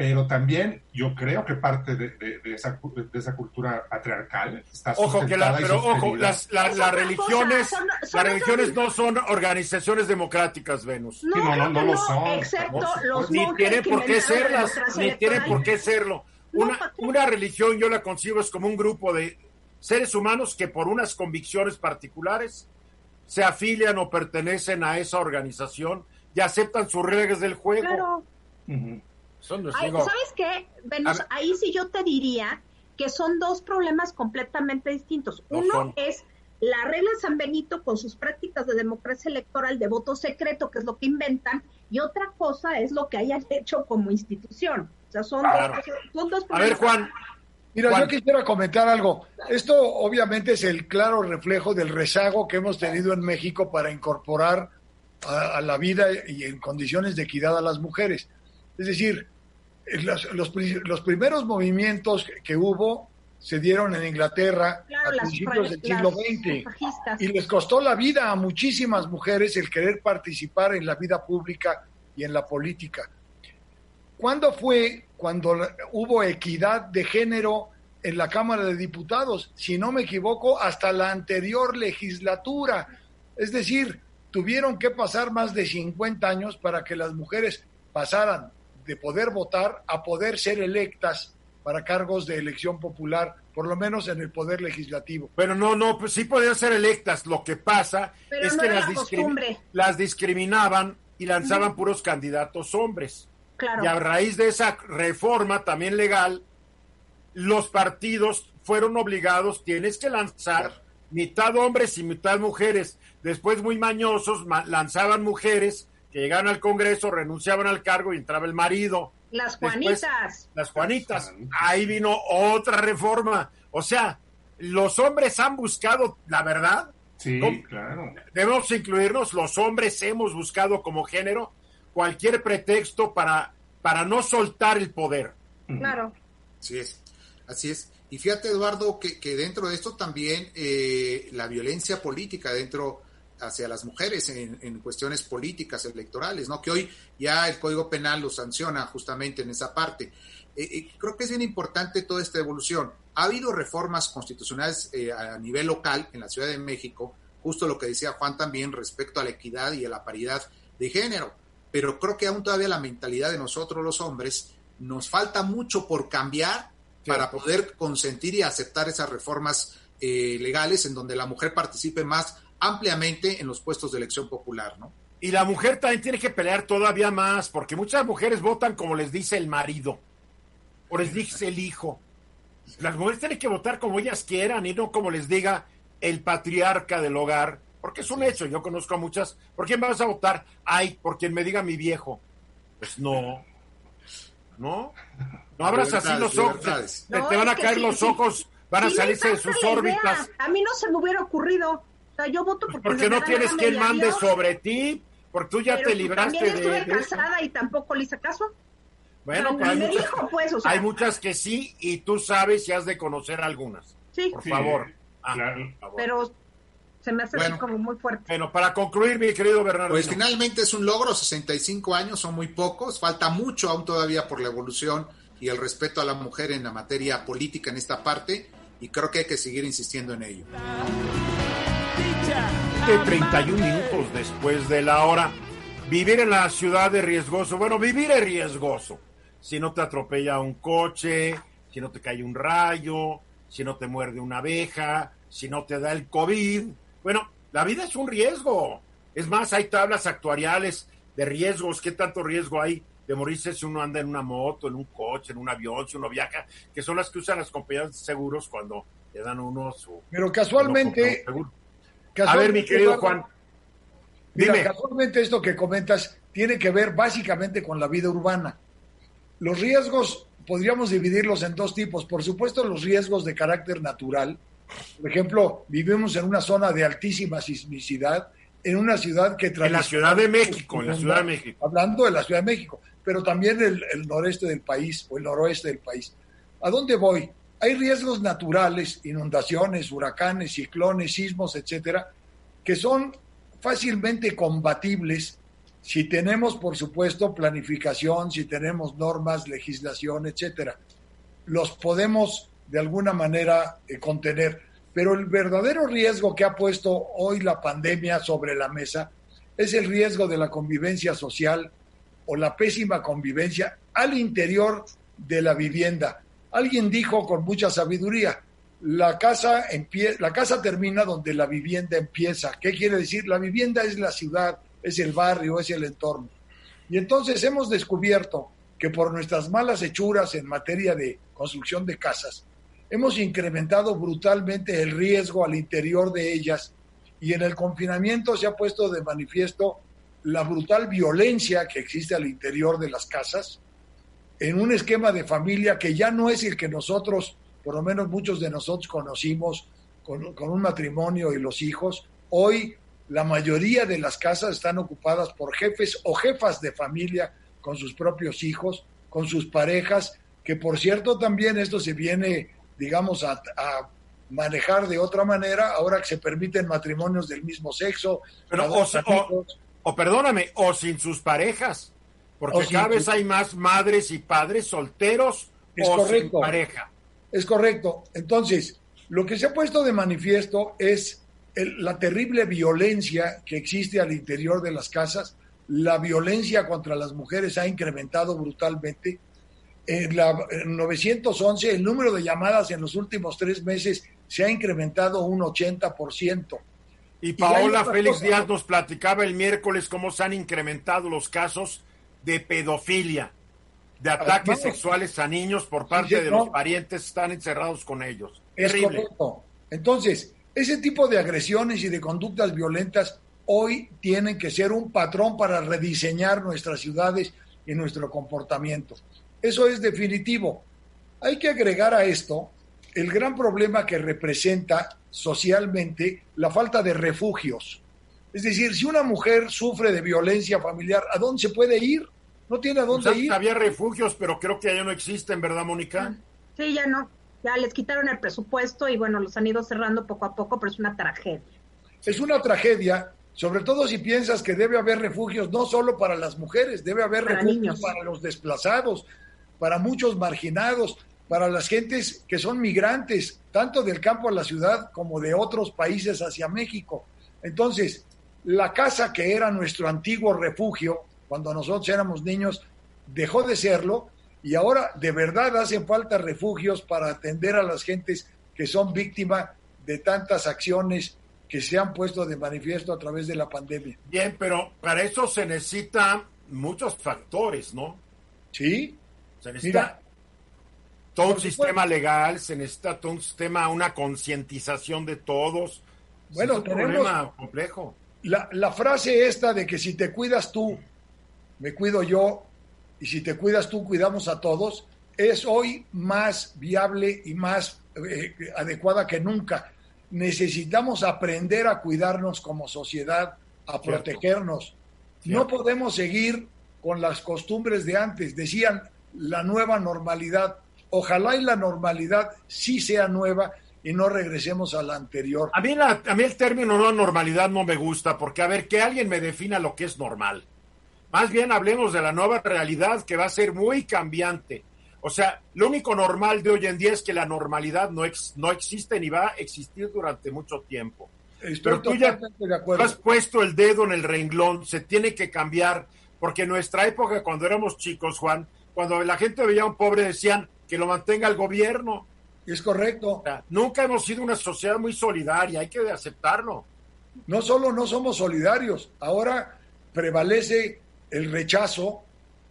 pero también yo creo que parte de, esa, de esa, cultura patriarcal está ojo que pero ojo las, religiones las religiones no son organizaciones democráticas Venus. No, no, no, lo son excepto los ni tienen por qué serlas ni tienen por qué serlo. Una, una religión yo la concibo es como un grupo de seres humanos que por unas convicciones particulares se afilian o pertenecen a esa organización y aceptan sus reglas del juego. Claro. ¿Sabes qué? ahí sí yo te diría que son dos problemas completamente distintos. Uno es la regla de San Benito con sus prácticas de democracia electoral de voto secreto, que es lo que inventan, y otra cosa es lo que hayan <laughs> hecho como institución. O sea, son, dos, A ver, Juan. Mira, yo quisiera comentar algo. Esto obviamente es el claro reflejo del rezago que hemos tenido en México para incorporar a, la vida y en condiciones de equidad a las mujeres. Es decir, los, los, primeros movimientos que hubo se dieron en Inglaterra a principios del siglo XX y les costó la vida a muchísimas mujeres el querer participar en la vida pública y en la política. ¿Cuándo fue cuando hubo equidad de género en la Cámara de Diputados? Si no me equivoco, hasta la anterior legislatura. Es decir, tuvieron que pasar más de 50 años para que las mujeres pasaran de poder votar a poder ser electas para cargos de elección popular, por lo menos en el poder legislativo. Pero no, no, pues sí podían ser electas. Lo que pasa es que las, las, discriminaban y lanzaban puros candidatos hombres. Y a raíz de esa reforma también legal, los partidos fueron obligados, tienes que lanzar mitad hombres y mitad mujeres. Después, muy mañosos, lanzaban mujeres que llegaban al Congreso, renunciaban al cargo y entraba el marido. Las Juanitas. las Juanitas. Ahí vino otra reforma. O sea, los hombres han buscado, la verdad. Sí, claro. Debemos incluirnos, los hombres hemos buscado como género cualquier pretexto para, para no soltar el poder. Claro. Así es, así es. Y fíjate, Eduardo, que, que dentro de esto también eh, la violencia política dentro hacia las mujeres en, cuestiones políticas, electorales, ¿no? Que hoy ya el Código Penal lo sanciona justamente en esa parte. Eh, eh, creo que es bien importante toda esta evolución. Ha habido reformas constitucionales a nivel local en la Ciudad de México, justo lo que decía Juan también respecto a la equidad y a la paridad de género pero creo que aún todavía la mentalidad de nosotros los hombres nos falta mucho por cambiar para poder consentir y aceptar esas reformas eh, legales en donde la mujer participe más ampliamente en los puestos de elección popular, ¿no? Y la mujer también tiene que pelear todavía más, porque muchas mujeres votan como les dice el marido, o les dice el hijo. Las mujeres tienen que votar como ellas quieran y no como les diga el patriarca del hogar porque es un hecho, yo conozco a muchas. ¿Por quién vas a votar? Ay, por quien me diga mi viejo. Pues no. ¿No? No abras así los ojos. te, van a caer los ojos, van a salirse de sus órbitas. A mí no se me hubiera ocurrido. Sea, yo voto porque, porque no tienes quien mande sobre ti, porque tú ya te libraste también estuve casada y tampoco le hice caso. Bueno, pues hay, muchas, pues, hay muchas que sí y tú sabes y has de conocer algunas. Sí. Por favor. Ah, Pero se me hace así como muy fuerte. Bueno, para concluir, mi querido Bernardo. Pues finalmente es un logro, 65 años son muy pocos, falta mucho aún todavía por la evolución y el respeto a la mujer en la materia política en esta parte, y creo que hay que seguir insistiendo en ello. De 31 minutos después de la hora, vivir en la ciudad es riesgoso. Bueno, vivir es riesgoso. Si no te atropella un coche, si no te cae un rayo, si no te muerde una abeja, si no te da el COVID, bueno, la vida es un riesgo. Es más, hay tablas actuariales de riesgos. ¿Qué tanto riesgo hay de morirse si uno anda en una moto, en un coche, en un avión, si uno viaja? Que son las que usan las compañías de seguros cuando le dan uno su. Pero casualmente. A ver, mi querido Juan. Dime. casualmente esto que comentas tiene que ver básicamente con la vida urbana. Los riesgos podríamos dividirlos en dos tipos. Por supuesto, los riesgos de carácter natural, por ejemplo, vivimos en una zona de altísima sismicidad, en una ciudad que... En la Ciudad de México, en la Ciudad de México. Hablando de la Ciudad de México, pero también el, el noreste del país o el noroeste del país. ¿A dónde voy? Hay riesgos naturales, inundaciones, huracanes, ciclones, sismos, etcétera, que son fácilmente combatibles si tenemos, por supuesto, planificación, si tenemos normas, legislación, etcétera. Los podemos de alguna manera eh, contener. Pero el verdadero riesgo que ha puesto hoy la pandemia sobre la mesa es el riesgo de la convivencia social o la pésima convivencia al interior de la vivienda. Alguien dijo con mucha sabiduría, la casa, la casa termina donde la vivienda empieza. ¿Qué quiere decir? La vivienda es la ciudad, es el barrio, es el entorno. Y entonces hemos descubierto que por nuestras malas hechuras en materia de construcción de casas, hemos incrementado brutalmente el riesgo al interior de ellas y en el confinamiento se ha puesto de manifiesto la brutal violencia que existe al interior de las casas, en un esquema de familia que ya no es el que nosotros, por lo menos muchos de nosotros conocimos con, con un matrimonio y los hijos. Hoy la mayoría de las casas están ocupadas por jefes o jefas de familia con sus propios hijos, con sus parejas, que por cierto también esto se viene, digamos, a, manejar de otra manera, ahora que se permiten matrimonios del mismo sexo. Pero, o, perdóname, o sin sus parejas, porque cada vez hay más madres y padres solteros es o correcto, sin pareja. Es correcto. Entonces, lo que se ha puesto de manifiesto es la terrible violencia que existe al interior de las casas la violencia contra las mujeres ha incrementado brutalmente. En la 911, el número de llamadas en los últimos tres meses se ha incrementado un 80%. Y Paola Félix Díaz nos platicaba el miércoles cómo se han incrementado los casos de pedofilia, de ataques sexuales a niños por parte de los parientes están encerrados con ellos. Es correcto. Entonces, ese tipo de agresiones y de conductas violentas hoy tienen que ser un patrón para rediseñar nuestras ciudades y nuestro comportamiento. Eso es definitivo. Hay que agregar a esto el gran problema que representa socialmente la falta de refugios. Es decir, si una mujer sufre de violencia familiar, ¿a dónde se puede ir? No tiene a dónde ir. Había refugios, pero creo que ya no existen, ¿verdad, Mónica? Sí, ya no. Ya les quitaron el presupuesto y bueno, los han ido cerrando poco a poco, pero es una tragedia. Es una tragedia sobre todo si piensas que debe haber refugios no solo para las mujeres, debe haber refugios para los desplazados, para muchos marginados, para las gentes que son migrantes, tanto del campo a la ciudad como de otros países hacia México. Entonces, la casa que era nuestro antiguo refugio, cuando nosotros éramos niños, dejó de serlo y ahora de verdad hacen falta refugios para atender a las gentes que son víctimas de tantas acciones que se han puesto de manifiesto a través de la pandemia. Bien, pero para eso se necesita muchos factores, ¿no? Sí. Se necesita todo un sistema legal, se necesita todo un sistema, una concientización de todos. Bueno, es un problema complejo. La, la frase esta de que si te cuidas tú, me cuido yo, y si te cuidas tú, cuidamos a todos, es hoy más viable y más eh, adecuada que nunca necesitamos aprender a cuidarnos como sociedad, a protegernos. No podemos seguir con las costumbres de antes. Decían la nueva normalidad. Ojalá y la normalidad sí sea nueva y no regresemos a la anterior. A mí, la, a mí el término nueva normalidad no me gusta porque, a ver, que alguien me defina lo que es normal. Más bien hablemos de la nueva realidad que va a ser muy cambiante. O sea, lo único normal de hoy en día es que la normalidad no, no existe ni va a existir durante mucho tiempo. Pero tú ya has puesto el dedo en el renglón, se tiene que cambiar, porque en nuestra época, cuando éramos chicos, Juan, cuando la gente veía a un pobre, decían que lo mantenga el gobierno. Es correcto. nunca hemos sido una sociedad muy solidaria, hay que aceptarlo. No solo no somos solidarios, ahora prevalece el rechazo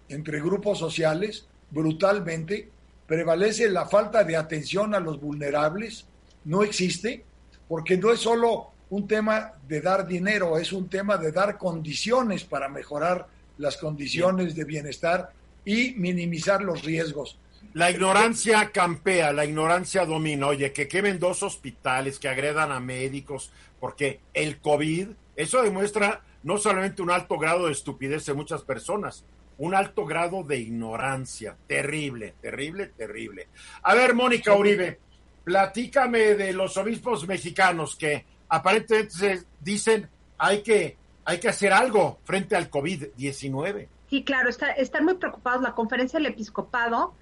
entre grupos sociales, brutalmente, prevalece la falta de atención a los vulnerables, no existe, porque no es solo un tema de dar dinero, es un tema de dar condiciones para mejorar las condiciones de bienestar y minimizar los riesgos. La ignorancia campea, la ignorancia domina. Oye, que quemen dos hospitales, que agredan a médicos, porque el COVID, eso demuestra no solamente un alto grado de estupidez de muchas personas, un alto grado de ignorancia. Terrible, terrible, terrible. A ver, Mónica Uribe, platícame de los obispos mexicanos que aparentemente se dicen hay que, hay que hacer algo frente al COVID-19. Sí, claro, está, están muy preocupados. La conferencia del episcopado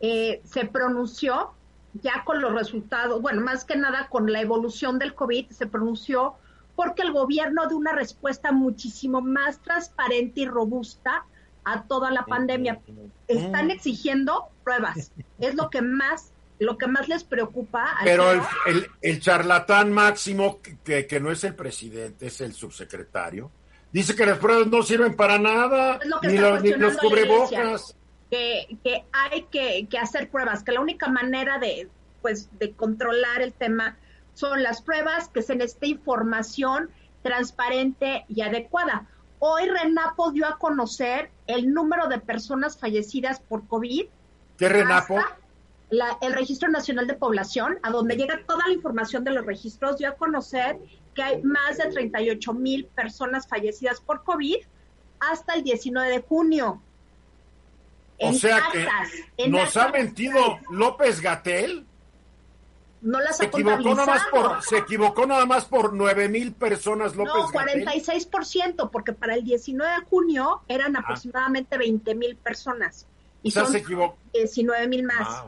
eh, se pronunció ya con los resultados, bueno, más que nada con la evolución del COVID, se pronunció porque el gobierno de una respuesta muchísimo más transparente y robusta a toda la pandemia. Están exigiendo pruebas. Es lo que más lo que más les preocupa. Pero el, el, charlatán máximo, que, que no es el presidente, es el subsecretario, dice que las pruebas no sirven para nada, ni, los, cubrebocas. Que, que hay que, que, hacer pruebas, que la única manera de, pues, de controlar el tema son las pruebas, que se necesita información transparente y adecuada. Hoy Renapo dio a conocer el número de personas fallecidas por COVID. ¿Qué Renapo? el Registro Nacional de Población, a donde llega toda la información de los registros, dio a conocer que hay más de 38 mil personas fallecidas por COVID hasta el 19 de junio. O sea que nos ha mentido López Gatel. No las se equivocó nada más por Se equivocó nada más por 9 mil personas López No, 46%, porque para el 19 de junio eran ah. aproximadamente 20 mil personas. Y son se 19 mil más.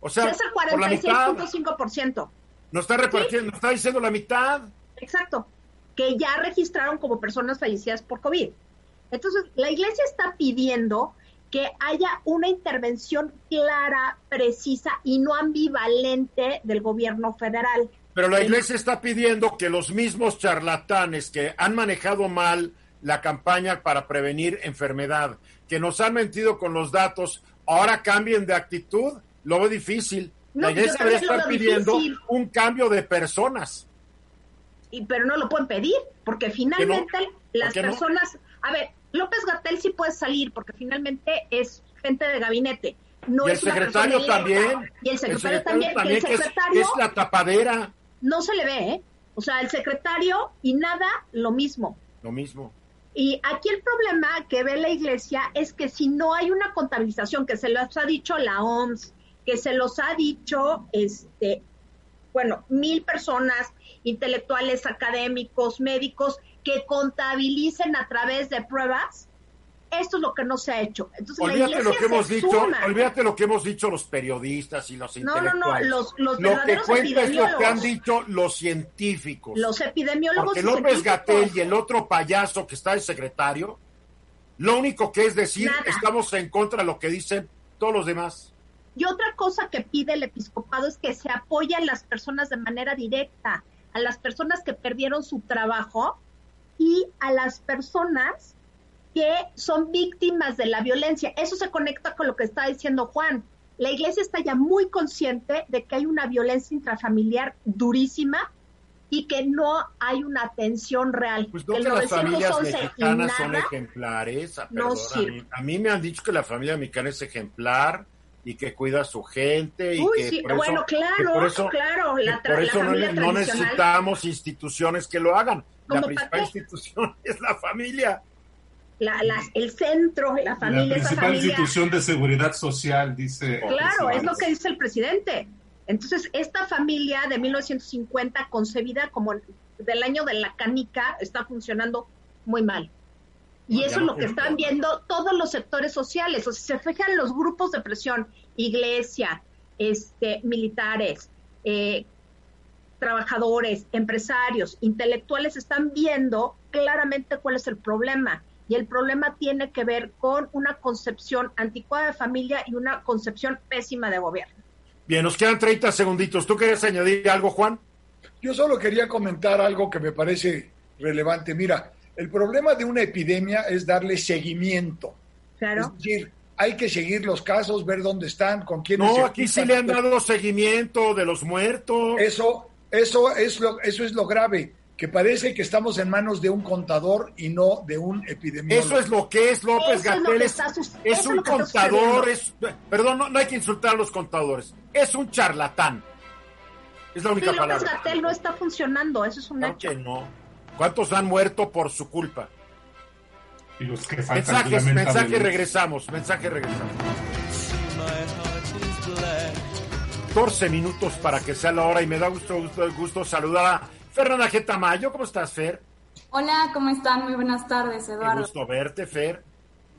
O sea, es el 46.5%. No está repartiendo, está diciendo la mitad. Exacto, que ya registraron como personas fallecidas por COVID. Entonces, la iglesia está pidiendo que haya una intervención clara, precisa y no ambivalente del gobierno federal. Pero la iglesia está pidiendo que los mismos charlatanes que han manejado mal la campaña para prevenir enfermedad, que nos han mentido con los datos, ahora cambien de actitud lo veo difícil. la iglesia estar pidiendo un cambio de personas. Y, pero no lo pueden pedir, porque finalmente las personas. A ver, López Gatel sí puede salir, porque finalmente es gente de gabinete. No y el secretario también. Y el secretario, también. el secretario es, la tapadera. No se le ve, ¿eh? O sea, el secretario y nada, lo mismo. Lo mismo. Y aquí el problema que ve la iglesia es que si no hay una contabilización, que se lo ha dicho la OMS, que se los ha dicho, este, bueno, mil personas, intelectuales, académicos, médicos, que contabilicen a través de pruebas. Esto es lo que no se ha hecho. Entonces, olvídate lo que hemos dicho, olvídate lo que hemos dicho los periodistas y los intelectuales. No, no, no, los, los lo que cuenta es lo que han dicho los científicos. Los epidemiólogos. Porque López Gatel y el otro payaso que está el secretario, lo único que es decir, estamos en contra de lo que dicen todos los demás. Y otra cosa que pide el episcopado es que se apoye a las personas de manera directa, a las personas que perdieron su trabajo y a las personas que son víctimas de la violencia. Eso se conecta con lo que está diciendo Juan. La iglesia está ya muy consciente de que hay una violencia intrafamiliar durísima y que no hay una atención real. Pues no que, las familias mexicanas son ejemplares. Ah, no, a mí me han dicho que la familia mexicana es ejemplar y que cuida a su gente y que por bueno, claro, por eso, claro, por eso no, necesitamos instituciones que lo hagan. La principal institución <laughs> es la familia. La, el centro, la familia. La principal institución de seguridad social, dice. Claro, es lo que dice el presidente. Entonces, esta familia de 1950, concebida como del año de la canica, está funcionando muy mal. Y eso es lo que están viendo todos los sectores sociales. O sea, se fijan los grupos de presión, iglesia, este, militares, eh, trabajadores, empresarios, intelectuales, están viendo claramente cuál es el problema. Y el problema tiene que ver con una concepción anticuada de familia y una concepción pésima de gobierno. Bien, nos quedan 30 segunditos. ¿Tú quieres añadir algo, Juan? Yo solo quería comentar algo que me parece relevante. Mira, el problema de una epidemia es darle seguimiento. Claro. Es decir, hay que seguir los casos, ver dónde están, con quiénes. No, aquí sí le han dado seguimiento de los muertos. Eso, eso es lo, eso es lo grave, que parece que estamos en manos de un contador y no de un epidemiólogo. Eso es lo que es López Gatel. Es, un contador, es, perdón, no, hay que insultar a los contadores. Es un charlatán. Es la única palabra. López Gatel no está funcionando, eso es un hecho. Que no. ¿Cuántos han muerto por su culpa? Y los que Mensajes, mensaje regresamos, mensaje regresamos. 14 minutos para que sea la hora y me da gusto, gusto, gusto saludar a Fernanda Getamayo. ¿Cómo estás, Fer? Hola, ¿cómo están? Muy buenas tardes, Eduardo. Qué gusto verte, Fer.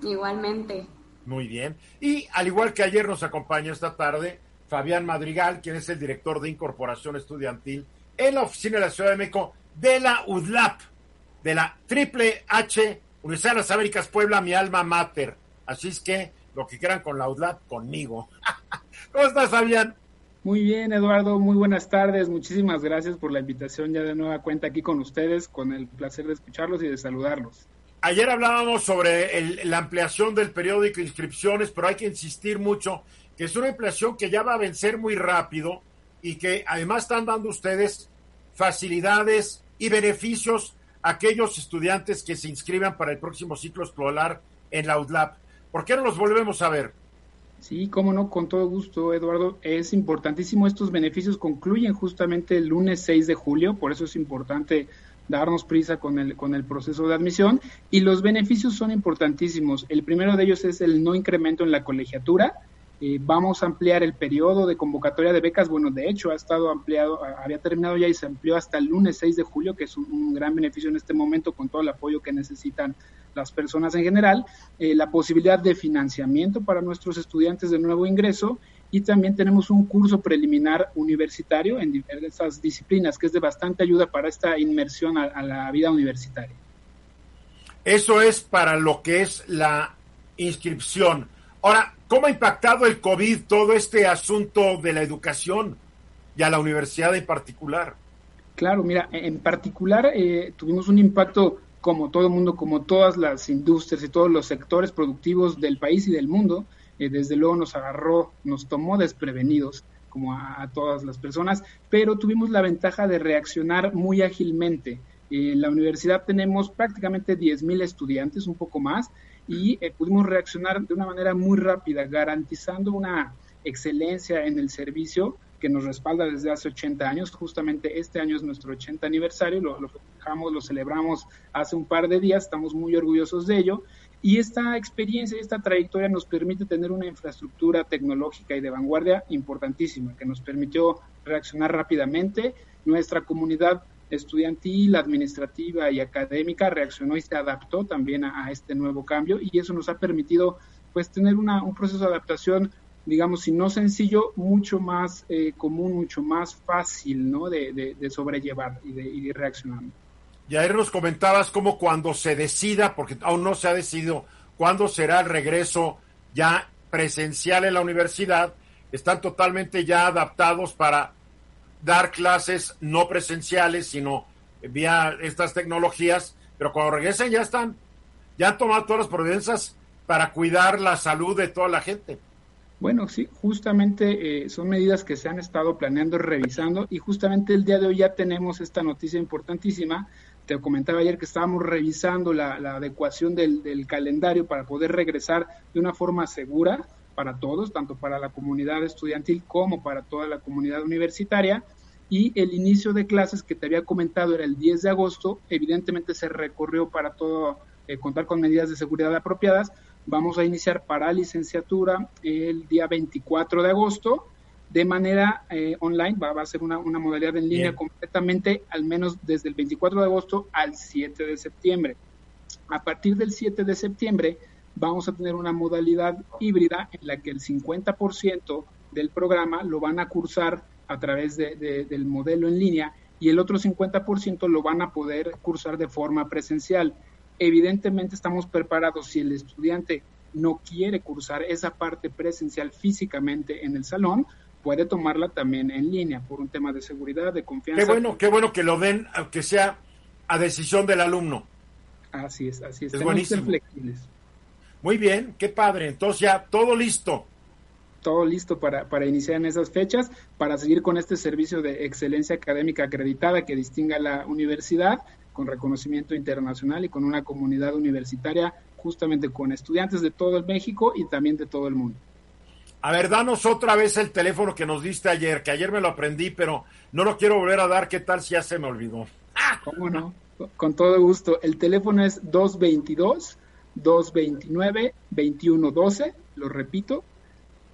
Igualmente. Muy bien. Y al igual que ayer nos acompaña esta tarde Fabián Madrigal, quien es el director de Incorporación Estudiantil en la oficina de la Ciudad de México de la UDLAP, de la Triple H, Universidad de las Américas Puebla, mi alma mater. Así es que lo que quieran con la UDLAP, conmigo. <laughs> ¿Cómo estás, Fabián? Muy bien, Eduardo, muy buenas tardes. Muchísimas gracias por la invitación ya de nueva cuenta aquí con ustedes, con el placer de escucharlos y de saludarlos. Ayer hablábamos sobre la ampliación del periódico de inscripciones, pero hay que insistir mucho que es una ampliación que ya va a vencer muy rápido y que además están dando ustedes facilidades y beneficios a aquellos estudiantes que se inscriban para el próximo ciclo escolar en la UDLAP. ¿Por qué no los volvemos a ver? Sí, cómo no, con todo gusto, Eduardo. Es importantísimo. Estos beneficios concluyen justamente el lunes 6 de julio, por eso es importante darnos prisa con el, con el proceso de admisión. Y los beneficios son importantísimos. El primero de ellos es el no incremento en la colegiatura. Eh, vamos a ampliar el periodo de convocatoria de becas. Bueno, de hecho, ha estado ampliado, había terminado ya y se amplió hasta el lunes 6 de julio, que es un gran beneficio en este momento con todo el apoyo que necesitan las personas en general, eh, la posibilidad de financiamiento para nuestros estudiantes de nuevo ingreso y también tenemos un curso preliminar universitario en diversas disciplinas que es de bastante ayuda para esta inmersión a, la vida universitaria. Eso es para lo que es la inscripción. Ahora, ¿cómo ha impactado el COVID todo este asunto de la educación y a la universidad en particular? Claro, mira, en particular eh, tuvimos un impacto como todo el mundo, como todas las industrias y todos los sectores productivos del país y del mundo, eh, desde luego nos agarró, nos tomó desprevenidos como a, todas las personas, pero tuvimos la ventaja de reaccionar muy ágilmente. en la universidad tenemos prácticamente 10.000 estudiantes, un poco más, y eh, pudimos reaccionar de una manera muy rápida, garantizando una excelencia en el servicio que nos respalda desde hace 80 años. Justamente este año es nuestro 80 aniversario, lo, lo festejamos, lo celebramos hace un par de días, estamos muy orgullosos de ello. Y esta experiencia, esta trayectoria nos permite tener una infraestructura tecnológica y de vanguardia importantísima, que nos permitió reaccionar rápidamente. Nuestra comunidad estudiantil, administrativa y académica reaccionó y se adaptó también a, a este nuevo cambio y eso nos ha permitido pues tener una, un proceso de adaptación digamos, si no sencillo, mucho más eh, común, mucho más fácil, ¿no? De, sobrellevar y de, y reaccionar. Y ayer nos comentabas cómo cuando se decida, porque aún no se ha decidido cuándo será el regreso ya presencial en la universidad, están totalmente ya adaptados para dar clases no presenciales, sino vía estas tecnologías, pero cuando regresen ya están, ya han tomado todas las providencias para cuidar la salud de toda la gente. Bueno, sí, justamente eh, son medidas que se han estado planeando, revisando y justamente el día de hoy ya tenemos esta noticia importantísima. Te comentaba ayer que estábamos revisando la, adecuación del, calendario para poder regresar de una forma segura para todos, tanto para la comunidad estudiantil como para toda la comunidad universitaria. Y el inicio de clases que te había comentado era el 10 de agosto, evidentemente se recorrió para todo, eh, contar con medidas de seguridad apropiadas, Vamos a iniciar para licenciatura el día 24 de agosto. De manera eh, online, va, a ser una, modalidad en línea completamente, al menos desde el 24 de agosto al 7 de septiembre. A partir del 7 de septiembre vamos a tener una modalidad híbrida en la que el 50% del programa lo van a cursar a través del modelo en línea y el otro 50% lo van a poder cursar de forma presencial evidentemente estamos preparados si el estudiante no quiere cursar esa parte presencial físicamente en el salón, puede tomarla también en línea por un tema de seguridad, de confianza. Qué bueno, qué bueno que lo den, aunque sea a decisión del alumno. Así es, así es. Es buenísimo. flexibles. Muy bien, qué padre. Entonces ya todo listo. Todo listo para, para iniciar en esas fechas, para seguir con este servicio de excelencia académica acreditada que distinga la universidad con reconocimiento internacional y con una comunidad universitaria justamente con estudiantes de todo el México y también de todo el mundo. A ver, danos otra vez el teléfono que nos diste ayer, que ayer me lo aprendí, pero no lo quiero volver a dar. ¿Qué tal si ya se me olvidó? ¿Cómo no? Con todo gusto. El teléfono es 222-229-2112. Lo repito,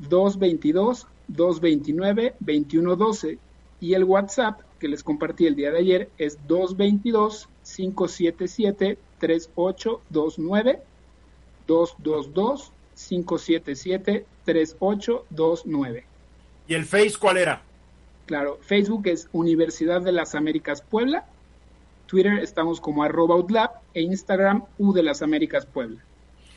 222-229-2112. Y el WhatsApp que les compartí el día de ayer es 222-577-3829, 222-577-3829. ¿Y el Face cuál era? Claro, Facebook es Universidad de las Américas Puebla, Twitter estamos como arroba Utlab e Instagram U de las Américas Puebla.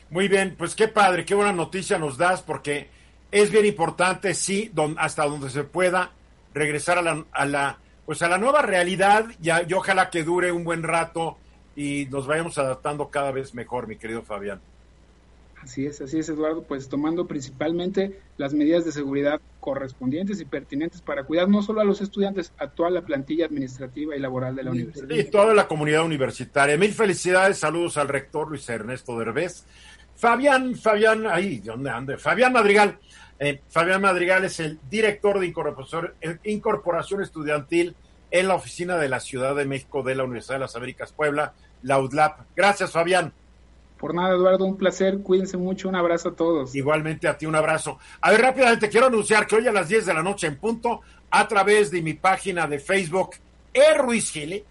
Muy bien, pues qué padre, qué buena noticia nos das porque es bien importante, sí, hasta donde se pueda, regresar a la, a la, pues a la nueva realidad y, y ojalá que dure un buen rato y nos vayamos adaptando cada vez mejor, mi querido Fabián. Así es, así es, Eduardo, pues tomando principalmente las medidas de seguridad correspondientes y pertinentes para cuidar no solo a los estudiantes, a toda la plantilla administrativa y laboral de la universidad. Y toda la comunidad universitaria. Mil felicidades, saludos al rector Luis Ernesto Derbez. Fabián, Fabián, ahí, ¿dónde ande? Fabián Madrigal. Eh, Fabián Madrigal es el director de incorporación estudiantil en la oficina de la Ciudad de México de la Universidad de las Américas Puebla, la UDLAP. Gracias, Fabián. Por nada, Eduardo, un placer. Cuídense mucho. Un abrazo a todos. Igualmente a ti, un abrazo. A ver, rápidamente, quiero anunciar que hoy a las 10 de la noche en punto, a través de mi página de Facebook, E. Ruiz Gili,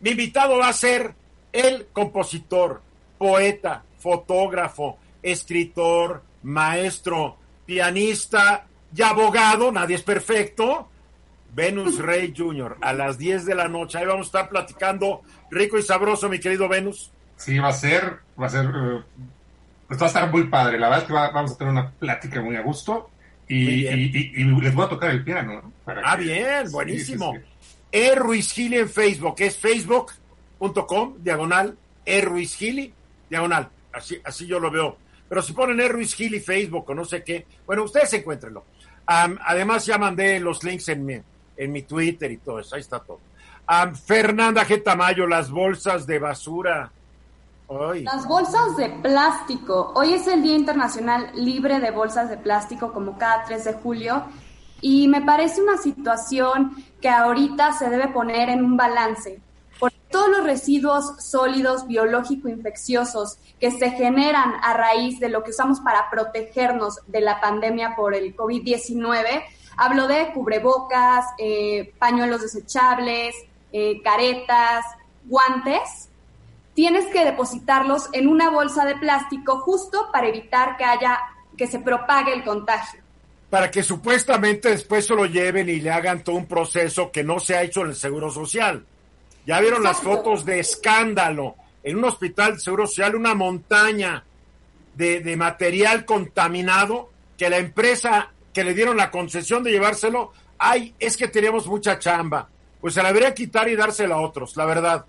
mi invitado va a ser el compositor, poeta, fotógrafo, escritor, maestro, pianista y abogado, nadie es perfecto, Venus Rey Jr. a las 10 de la noche. Ahí vamos a estar platicando rico y sabroso, mi querido Venus. Sí, va a ser, va a ser, eh, pues va a estar muy padre. La verdad es que vamos a tener una plática muy a gusto y, les voy a tocar el piano. ah, bien, buenísimo. E. Ruiz Gili en Facebook, es facebook.com, diagonal, E. Ruiz Gili, diagonal. Así, así yo lo veo. Pero si ponen E. Ruiz Gili Facebook o no sé qué, bueno, ustedes encuéntrenlo. además ya mandé los links en mi, en mi Twitter y todo eso, ahí está todo. Fernanda G. Tamayo, las bolsas de basura. Las bolsas de plástico. Hoy es el Día Internacional Libre de Bolsas de Plástico, como cada 3 de julio, y me parece una situación que ahorita se debe poner en un balance. Porque todos los residuos sólidos biológico-infecciosos que se generan a raíz de lo que usamos para protegernos de la pandemia por el COVID-19, hablo de cubrebocas, eh, pañuelos desechables, eh, caretas, guantes, tienes que depositarlos en una bolsa de plástico justo para evitar que haya que se propague el contagio. Para que supuestamente después se lo lleven y le hagan todo un proceso que no se ha hecho en el Seguro Social. Ya vieron las fotos de escándalo en un hospital de Seguro Social, una montaña de, de material contaminado que la empresa que le dieron la concesión de llevárselo, ay, es que tenemos mucha chamba. Pues se la debería quitar y dársela a otros, la verdad.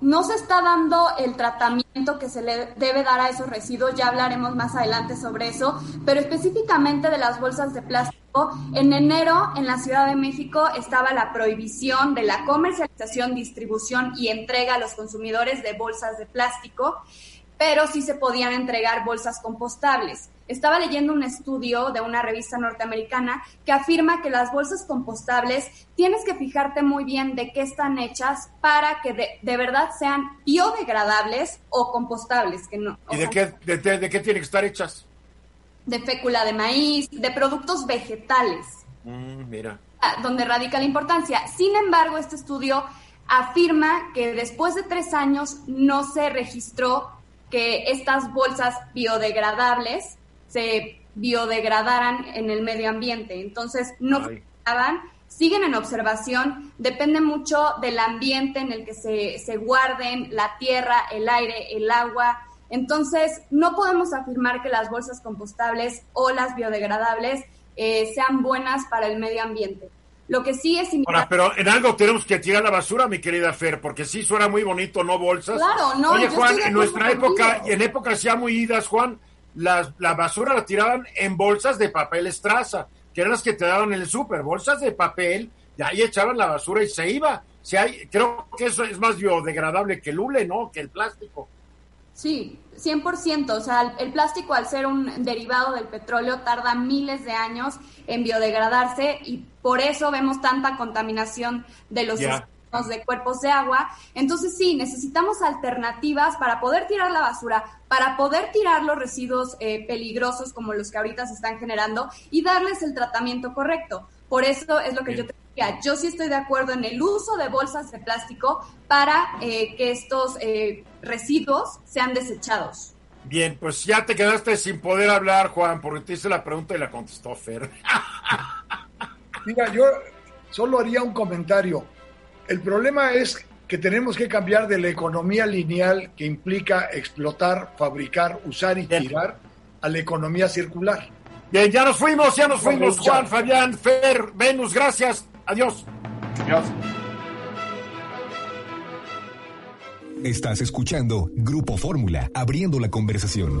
No se, está dando el tratamiento que se le debe dar a esos residuos, ya hablaremos más adelante sobre eso, pero específicamente de las bolsas de plástico. En enero, en la Ciudad de México, estaba la prohibición de la comercialización, distribución y entrega a los consumidores de bolsas de plástico pero sí se podían entregar bolsas compostables. Estaba leyendo un estudio de una revista norteamericana que afirma que las bolsas compostables tienes que fijarte muy bien de qué están hechas para que de, verdad sean biodegradables o compostables. Que no, ¿Y de, qué, de, qué tienen que estar hechas? De fécula de maíz, de productos vegetales. Mm, mira. Ah, donde radica la importancia. Sin embargo, este estudio afirma que después de tres años no se registró que estas bolsas biodegradables se biodegradaran en el medio ambiente. Entonces, no estaban, siguen en observación, depende mucho del ambiente en el que se, se guarden, la tierra, el aire, el agua. Entonces, no podemos afirmar que las bolsas compostables o las biodegradables eh, sean buenas para el medio ambiente. Lo que sí es Ahora, pero en algo tenemos que tirar la basura, mi querida Fer, porque sí suena muy bonito, no bolsas. Claro, no. Oye, Juan, en nuestra época, y en épocas ya muy idas, Juan, la, la basura la tiraban en bolsas de papel estraza, que eran las que te daban en el súper, bolsas de papel, y ahí echaban la basura y se iba. Si hay, creo que eso es más biodegradable que el hule, ¿no? Que el plástico. Sí, 100%. O sea, el plástico al ser un derivado del petróleo tarda miles de años en biodegradarse y por eso vemos tanta contaminación de los de cuerpos de agua. Entonces sí, necesitamos alternativas para poder tirar la basura, para poder tirar los residuos eh, peligrosos como los que ahorita se están generando y darles el tratamiento correcto. Por eso es lo que yo te decía. Yo sí estoy de acuerdo en el uso de bolsas de plástico para eh, que estos eh, residuos sean desechados. Bien, pues ya te quedaste sin poder hablar, Juan, porque te hice la pregunta y la contestó Fer. <laughs> Mira, yo solo haría un comentario. El problema es que tenemos que cambiar de la economía lineal que implica explotar, fabricar, usar y tirar a la economía circular. Bien, ya nos fuimos, ya nos fuimos. Juan, Fabián, Fer, Venus, gracias. Adiós. Adiós. Estás escuchando Grupo Fórmula, abriendo la conversación.